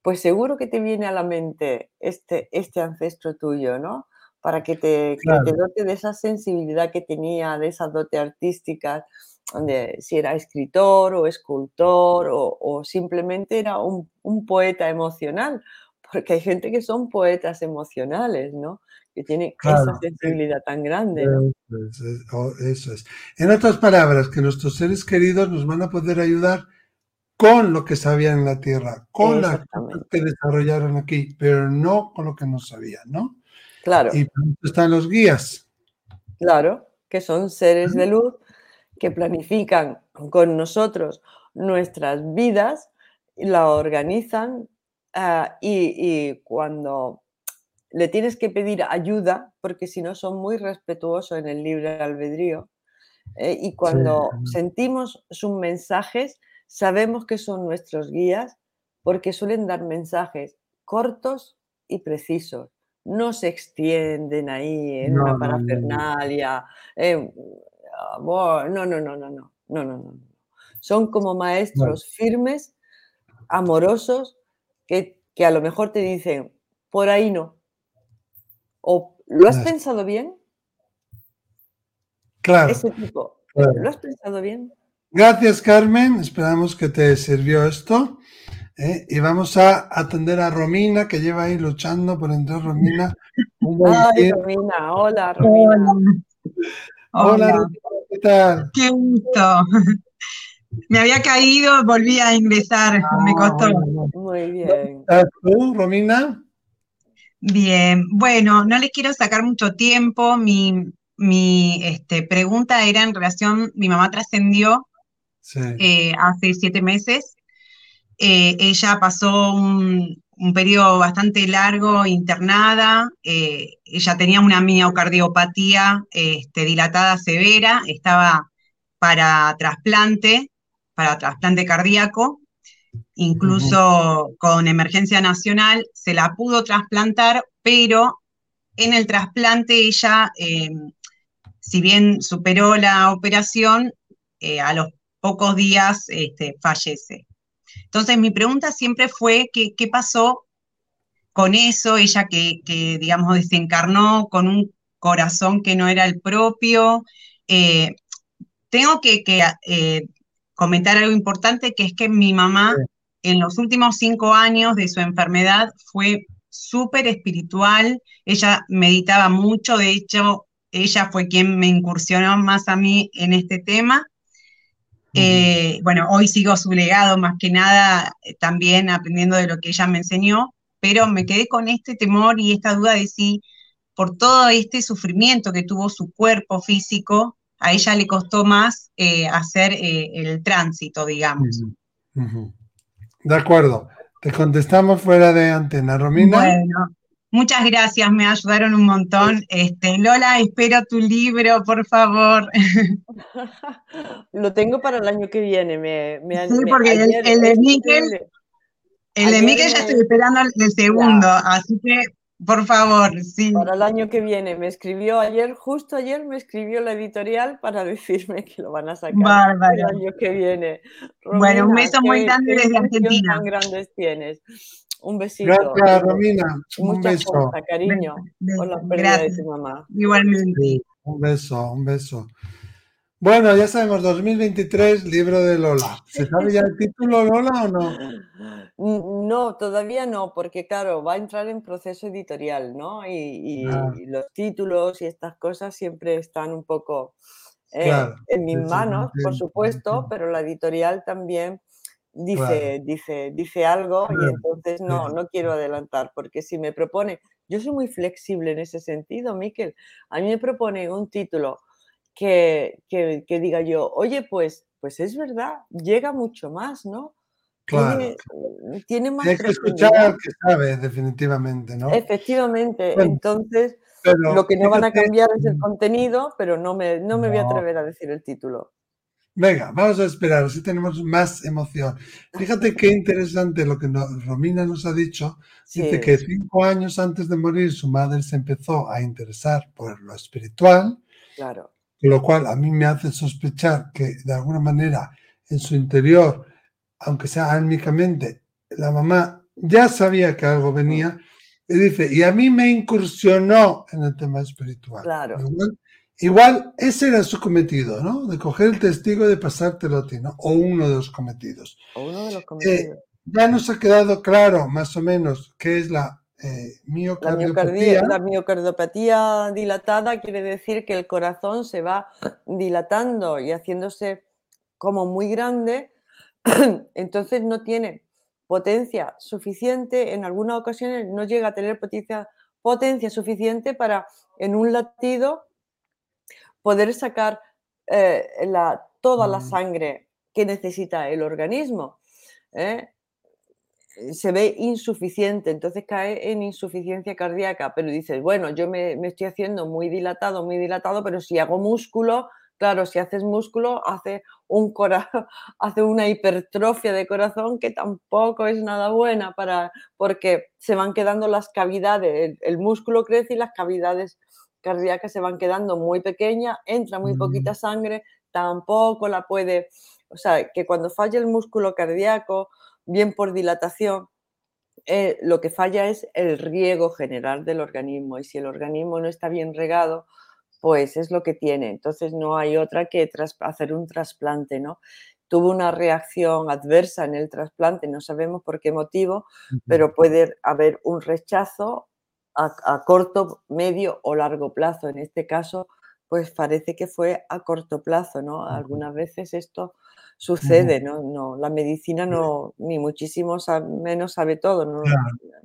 pues seguro que te viene a la mente este, este ancestro tuyo, ¿no? Para que te, que te dote de esa sensibilidad que tenía, de esas dote artísticas si era escritor o escultor o, simplemente era un, poeta emocional, porque hay gente que son poetas emocionales, ¿no? Que tienen esa sensibilidad tan grande. Eso es. En otras palabras, que nuestros seres queridos nos van a poder ayudar con lo que sabían en la Tierra, con lo que desarrollaron aquí, pero no con lo que no sabían, ¿no? Claro. Y están los guías. Claro, que son seres de luz que planifican con nosotros nuestras vidas, la organizan ah, y, cuando le tienes que pedir ayuda, porque si no son muy respetuosos en el libre albedrío, eh, y cuando sentimos sus mensajes, sabemos que son nuestros guías porque suelen dar mensajes cortos y precisos. No se extienden ahí en una parafernalia. No, no, no, no, no, no, no, no. Son como maestros firmes, amorosos, que, a lo mejor te dicen, por ahí no. O, ¿lo has pensado bien? Claro. Ese tipo, ¿lo has pensado bien? Gracias, Carmen. Esperamos que te sirvió esto. ¿Eh? Y vamos a atender a Romina, que lleva ahí luchando por entrar. Romina. Ay, Romina, hola, Romina. Hola, ¿qué tal? Qué gusto. <laughs> Me había caído, volví a ingresar, me ah, costó. Muy bien. ¿Tú, Romina? Bien, bueno, no les quiero sacar mucho tiempo. Mi, mi este, pregunta era en relación, mi mamá trascendió eh, hace siete meses. Eh, ella pasó un, un periodo bastante largo internada, eh, ella tenía una miocardiopatía este, dilatada severa, estaba para trasplante, para trasplante cardíaco, incluso con emergencia nacional se la pudo trasplantar, pero en el trasplante ella, eh, si bien superó la operación, eh, a los pocos días este, fallece. Entonces, mi pregunta siempre fue qué pasó con eso, ella que, digamos, desencarnó con un corazón que no era el propio. Eh, tengo que, eh, comentar algo importante, que es que mi mamá en los últimos cinco años de su enfermedad fue súper espiritual, ella meditaba mucho, de hecho, ella fue quien me incursionó más a mí en este tema. Eh, bueno, hoy sigo su legado más que nada eh, también aprendiendo de lo que ella me enseñó, pero me quedé con este temor y esta duda de si por todo este sufrimiento que tuvo su cuerpo físico, a ella le costó más eh, hacer el tránsito, digamos. De acuerdo. Te contestamos fuera de antena, Romina. Bueno, muchas gracias, me ayudaron un montón. Este, Lola, espero tu libro, por favor. <laughs> Lo tengo para el año que viene. Me, sí, porque el, de Miquel, el de Miquel ya estoy esperando el segundo, así que por favor, sí. Para el año que viene. Me escribió ayer, justo ayer me escribió la editorial para decirme que lo van a sacar Bárbaro. el año que viene. bueno, un beso muy grande desde Argentina. tan grandes tienes? Un besito. Gracias, Romina. Un beso. cariño, por la pérdida de tu mamá. Igualmente. Un beso, un beso. Bueno, ya sabemos, 2023, libro de Lola. ¿Se sabe ya el título, Lola, o no? No, todavía no, porque claro, va a entrar en proceso editorial, ¿no? Y, ah. los títulos y estas cosas siempre están un poco eh, en mis manos, por supuesto, pero la editorial también dice, dice, dice algo y entonces no, no quiero adelantar, porque si me propone, yo soy muy flexible en ese sentido, Miquel, a mí me propone un título que, que, diga yo, oye, pues, pues es verdad, llega mucho más, ¿no? Claro. Tiene, más. Hay que escuchar al que sabe, definitivamente, ¿no? Efectivamente. Entonces, lo que no van a cambiar es el contenido, pero no me, no me voy a atrever a decir el título. Venga, vamos a esperar, así tenemos más emoción. Fíjate qué interesante lo que Romina nos ha dicho. Dice que cinco años antes de morir su madre se empezó a interesar por lo espiritual. Claro lo cual a mí me hace sospechar que de alguna manera en su interior, aunque sea álmicamente, la mamá ya sabía que algo venía y dice, y a mí me incursionó en el tema espiritual. Claro. Igual, ese era su cometido, ¿no? De coger el testigo y de pasártelo a ti, ¿no? O uno de los cometidos. O uno de los cometidos. Eh, ya nos ha quedado claro, más o menos, qué es la eh, la, miocardiopatía dilatada quiere decir que el corazón se va dilatando y haciéndose como muy grande, <clears throat> entonces no tiene potencia suficiente, en algunas ocasiones no llega a tener potencia, potencia suficiente para en un latido poder sacar eh, la, toda la mm. sangre que necesita el organismo. ¿eh? Eh, se ve insuficiente, entonces cae en insuficiencia cardíaca, pero dices, bueno, yo me, estoy haciendo muy dilatado, muy dilatado, pero si hago músculo, claro, si haces músculo, hace, un <laughs> hace una hipertrofia de corazón que tampoco es nada buena para, porque se van quedando las cavidades, el, músculo crece y las cavidades cardíacas se van quedando muy pequeñas, entra muy poquita sangre, tampoco la puede, o sea, que cuando falla el músculo cardíaco, bien por dilatación, eh, lo que falla es el riego general del organismo y si el organismo no está bien regado, pues es lo que tiene. Entonces no hay otra que hacer un trasplante, ¿no? Tuvo una reacción adversa en el trasplante, no sabemos por qué motivo, pero puede haber un rechazo a, a, corto, medio o largo plazo. En este caso, pues parece que fue a corto plazo, ¿no? Algunas veces esto sucede, ¿no? no la medicina no, ni muchísimo menos sabe todo, ¿no?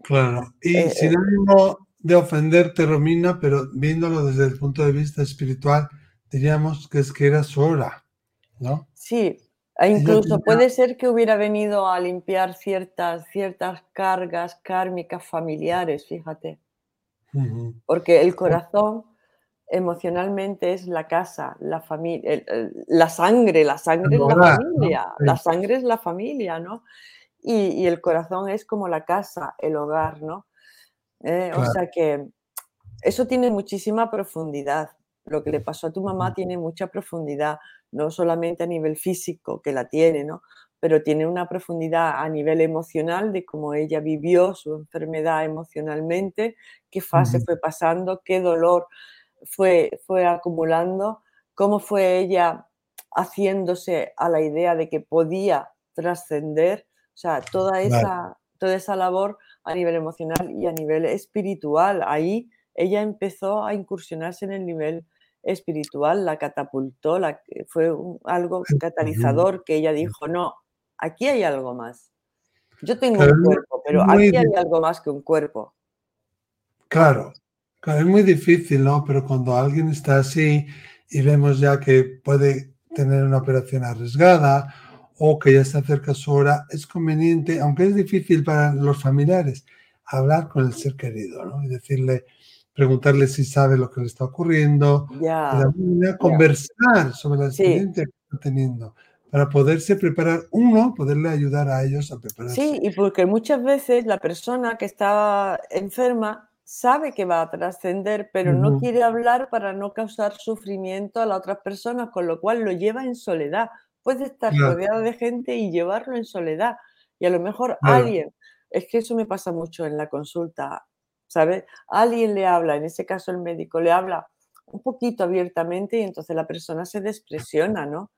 Claro, Y eh, sin eh ánimo de ofenderte, Romina, pero viéndolo desde el punto de vista espiritual, diríamos que es que era su hora, ¿no? Sí, e incluso puede ser que hubiera venido a limpiar ciertas, ciertas cargas kármicas familiares, fíjate. Porque el corazón emocionalmente es la casa, la familia, la sangre, la sangre es la familia, la sangre es la familia, ¿no? Y, el corazón es como la casa, el hogar, ¿no? Eh, o sea que eso tiene muchísima profundidad. Lo que le pasó a tu mamá tiene mucha profundidad, no solamente a nivel físico, que la tiene, ¿no? Pero tiene una profundidad a nivel emocional de cómo ella vivió su enfermedad emocionalmente, qué fase fue pasando, qué dolor fue, fue acumulando, cómo fue ella haciéndose a la idea de que podía trascender, o sea, toda esa, toda esa labor a nivel emocional y a nivel espiritual. Ahí ella empezó a incursionarse en el nivel espiritual, la catapultó, la, fue algo catalizador que ella dijo, no, aquí hay algo más. Yo tengo un cuerpo, pero aquí hay algo más que un cuerpo. Claro, es muy difícil, ¿no? Pero cuando alguien está así y vemos ya que puede tener una operación arriesgada o que ya está cerca su hora, es conveniente, aunque es difícil para los familiares, hablar con el ser querido, ¿no? Y decirle, preguntarle si sabe lo que le está ocurriendo, conversar sobre la experiencia que está teniendo, para poderse preparar, uno, poderle ayudar a ellos a prepararse. Sí, y porque muchas veces la persona que está enferma sabe que va a trascender, pero no quiere hablar para no causar sufrimiento a las otras personas, con lo cual lo lleva en soledad. Puede estar rodeado de gente y llevarlo en soledad. Y a lo mejor alguien, es que eso me pasa mucho en la consulta, ¿sabes? Alguien le habla, en ese caso el médico le habla un poquito abiertamente y entonces la persona se despresiona, ¿no?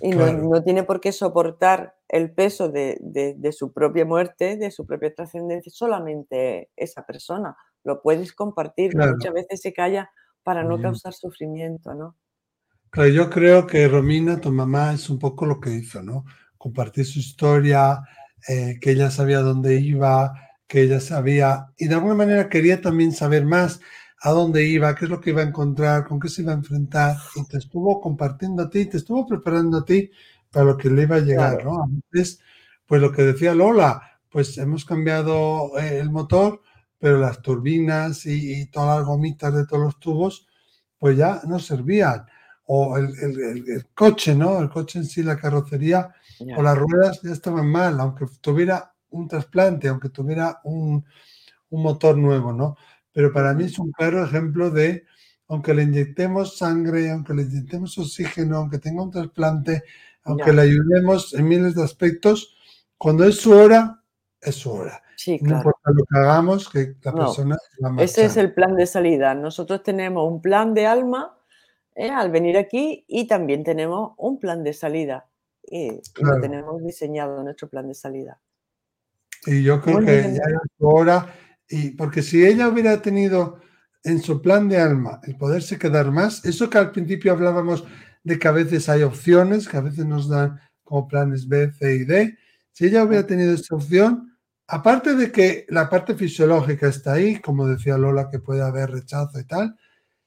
Y no, tiene por qué soportar el peso de, su propia muerte, de su propia trascendencia, solamente esa persona. Lo puedes compartir, muchas veces se calla para no causar sufrimiento, ¿no? Claro, yo creo que Romina, tu mamá, es un poco lo que hizo, ¿no? Compartir su historia, eh, que ella sabía dónde iba, que ella sabía y de alguna manera quería también saber más a dónde iba, qué es lo que iba a encontrar, con qué se iba a enfrentar y te estuvo compartiendo a ti, te estuvo preparando a ti para lo que le iba a llegar, ¿no? A veces, pues lo que decía Lola, pues hemos cambiado eh, el motor, pero las turbinas y, todas las gomitas de todos los tubos, pues ya no servían. O el, el, coche, ¿no? El coche en sí, la carrocería o las ruedas ya estaban mal, aunque tuviera un trasplante, aunque tuviera un, motor nuevo, ¿no? Pero para mí es un claro ejemplo de, aunque le inyectemos sangre, aunque le inyectemos oxígeno, aunque tenga un trasplante, aunque le ayudemos en miles de aspectos, cuando es su hora, es su hora. Sí, claro. No importa lo que hagamos, que la persona Ese es el plan de salida. Nosotros tenemos un plan de alma ¿eh? al venir aquí y también tenemos un plan de salida. Y, lo tenemos diseñado nuestro plan de salida. Y yo creo que ya era su hora, y porque si ella hubiera tenido en su plan de alma el poderse quedar más, eso que al principio hablábamos de que a veces hay opciones, que a veces nos dan como planes B, C y D, si ella hubiera tenido esa opción, aparte de que la parte fisiológica está ahí, como decía Lola, que puede haber rechazo y tal,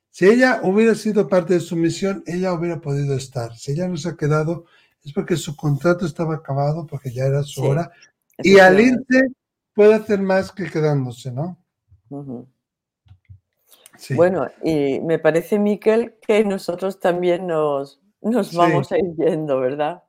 si ella hubiera sido parte de su misión, ella hubiera podido estar. Si ella no se ha quedado, es porque su contrato estaba acabado, porque ya era su hora, y al irse puede hacer más que quedándose, ¿no? Bueno, y me parece, Miquel, que nosotros también nos, nos vamos a ir yendo, ¿verdad?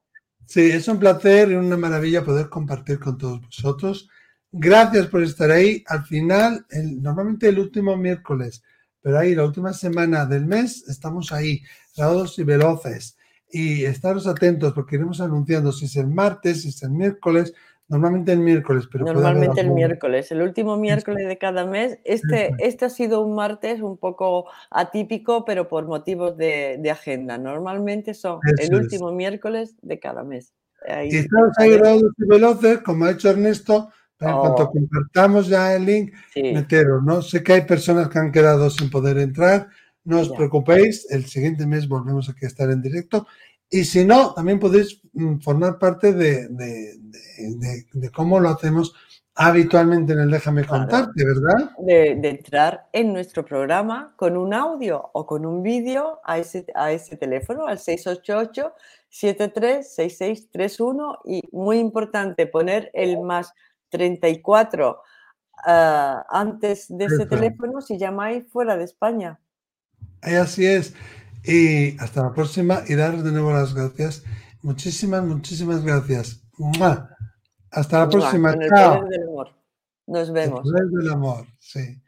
Sí, es un placer y una maravilla poder compartir con todos vosotros. Gracias por estar ahí. Al final, normalmente el último miércoles, pero ahí la última semana del mes, estamos ahí, rados y veloces. Y estaros atentos porque iremos anunciando si es el martes, si es el miércoles, Normalmente el miércoles, pero Normalmente el miércoles, el último miércoles de cada mes. Este, este ha sido un martes un poco atípico, pero por motivos de, agenda. Normalmente son el último miércoles de cada mes. y estamos ahí y veloces, como ha hecho Ernesto, en cuanto oh. compartamos ya el link, meteros, ¿no? Sé que hay personas que han quedado sin poder entrar, no os preocupéis, el siguiente mes volvemos aquí a estar en directo y si no, también podéis mm, formar parte de, cómo lo hacemos habitualmente en el Déjame contarte, ¿verdad? De, entrar en nuestro programa con un audio o con un vídeo a ese, a ese teléfono, al 688-736631 y muy importante poner el más 34 ah, antes de ese teléfono si llamáis fuera de España. Así es. Y hasta la próxima y daros de nuevo las gracias. Muchísimas, muchísimas gracias. Hasta la próxima. Chao. Nos vemos. El del amor, sí.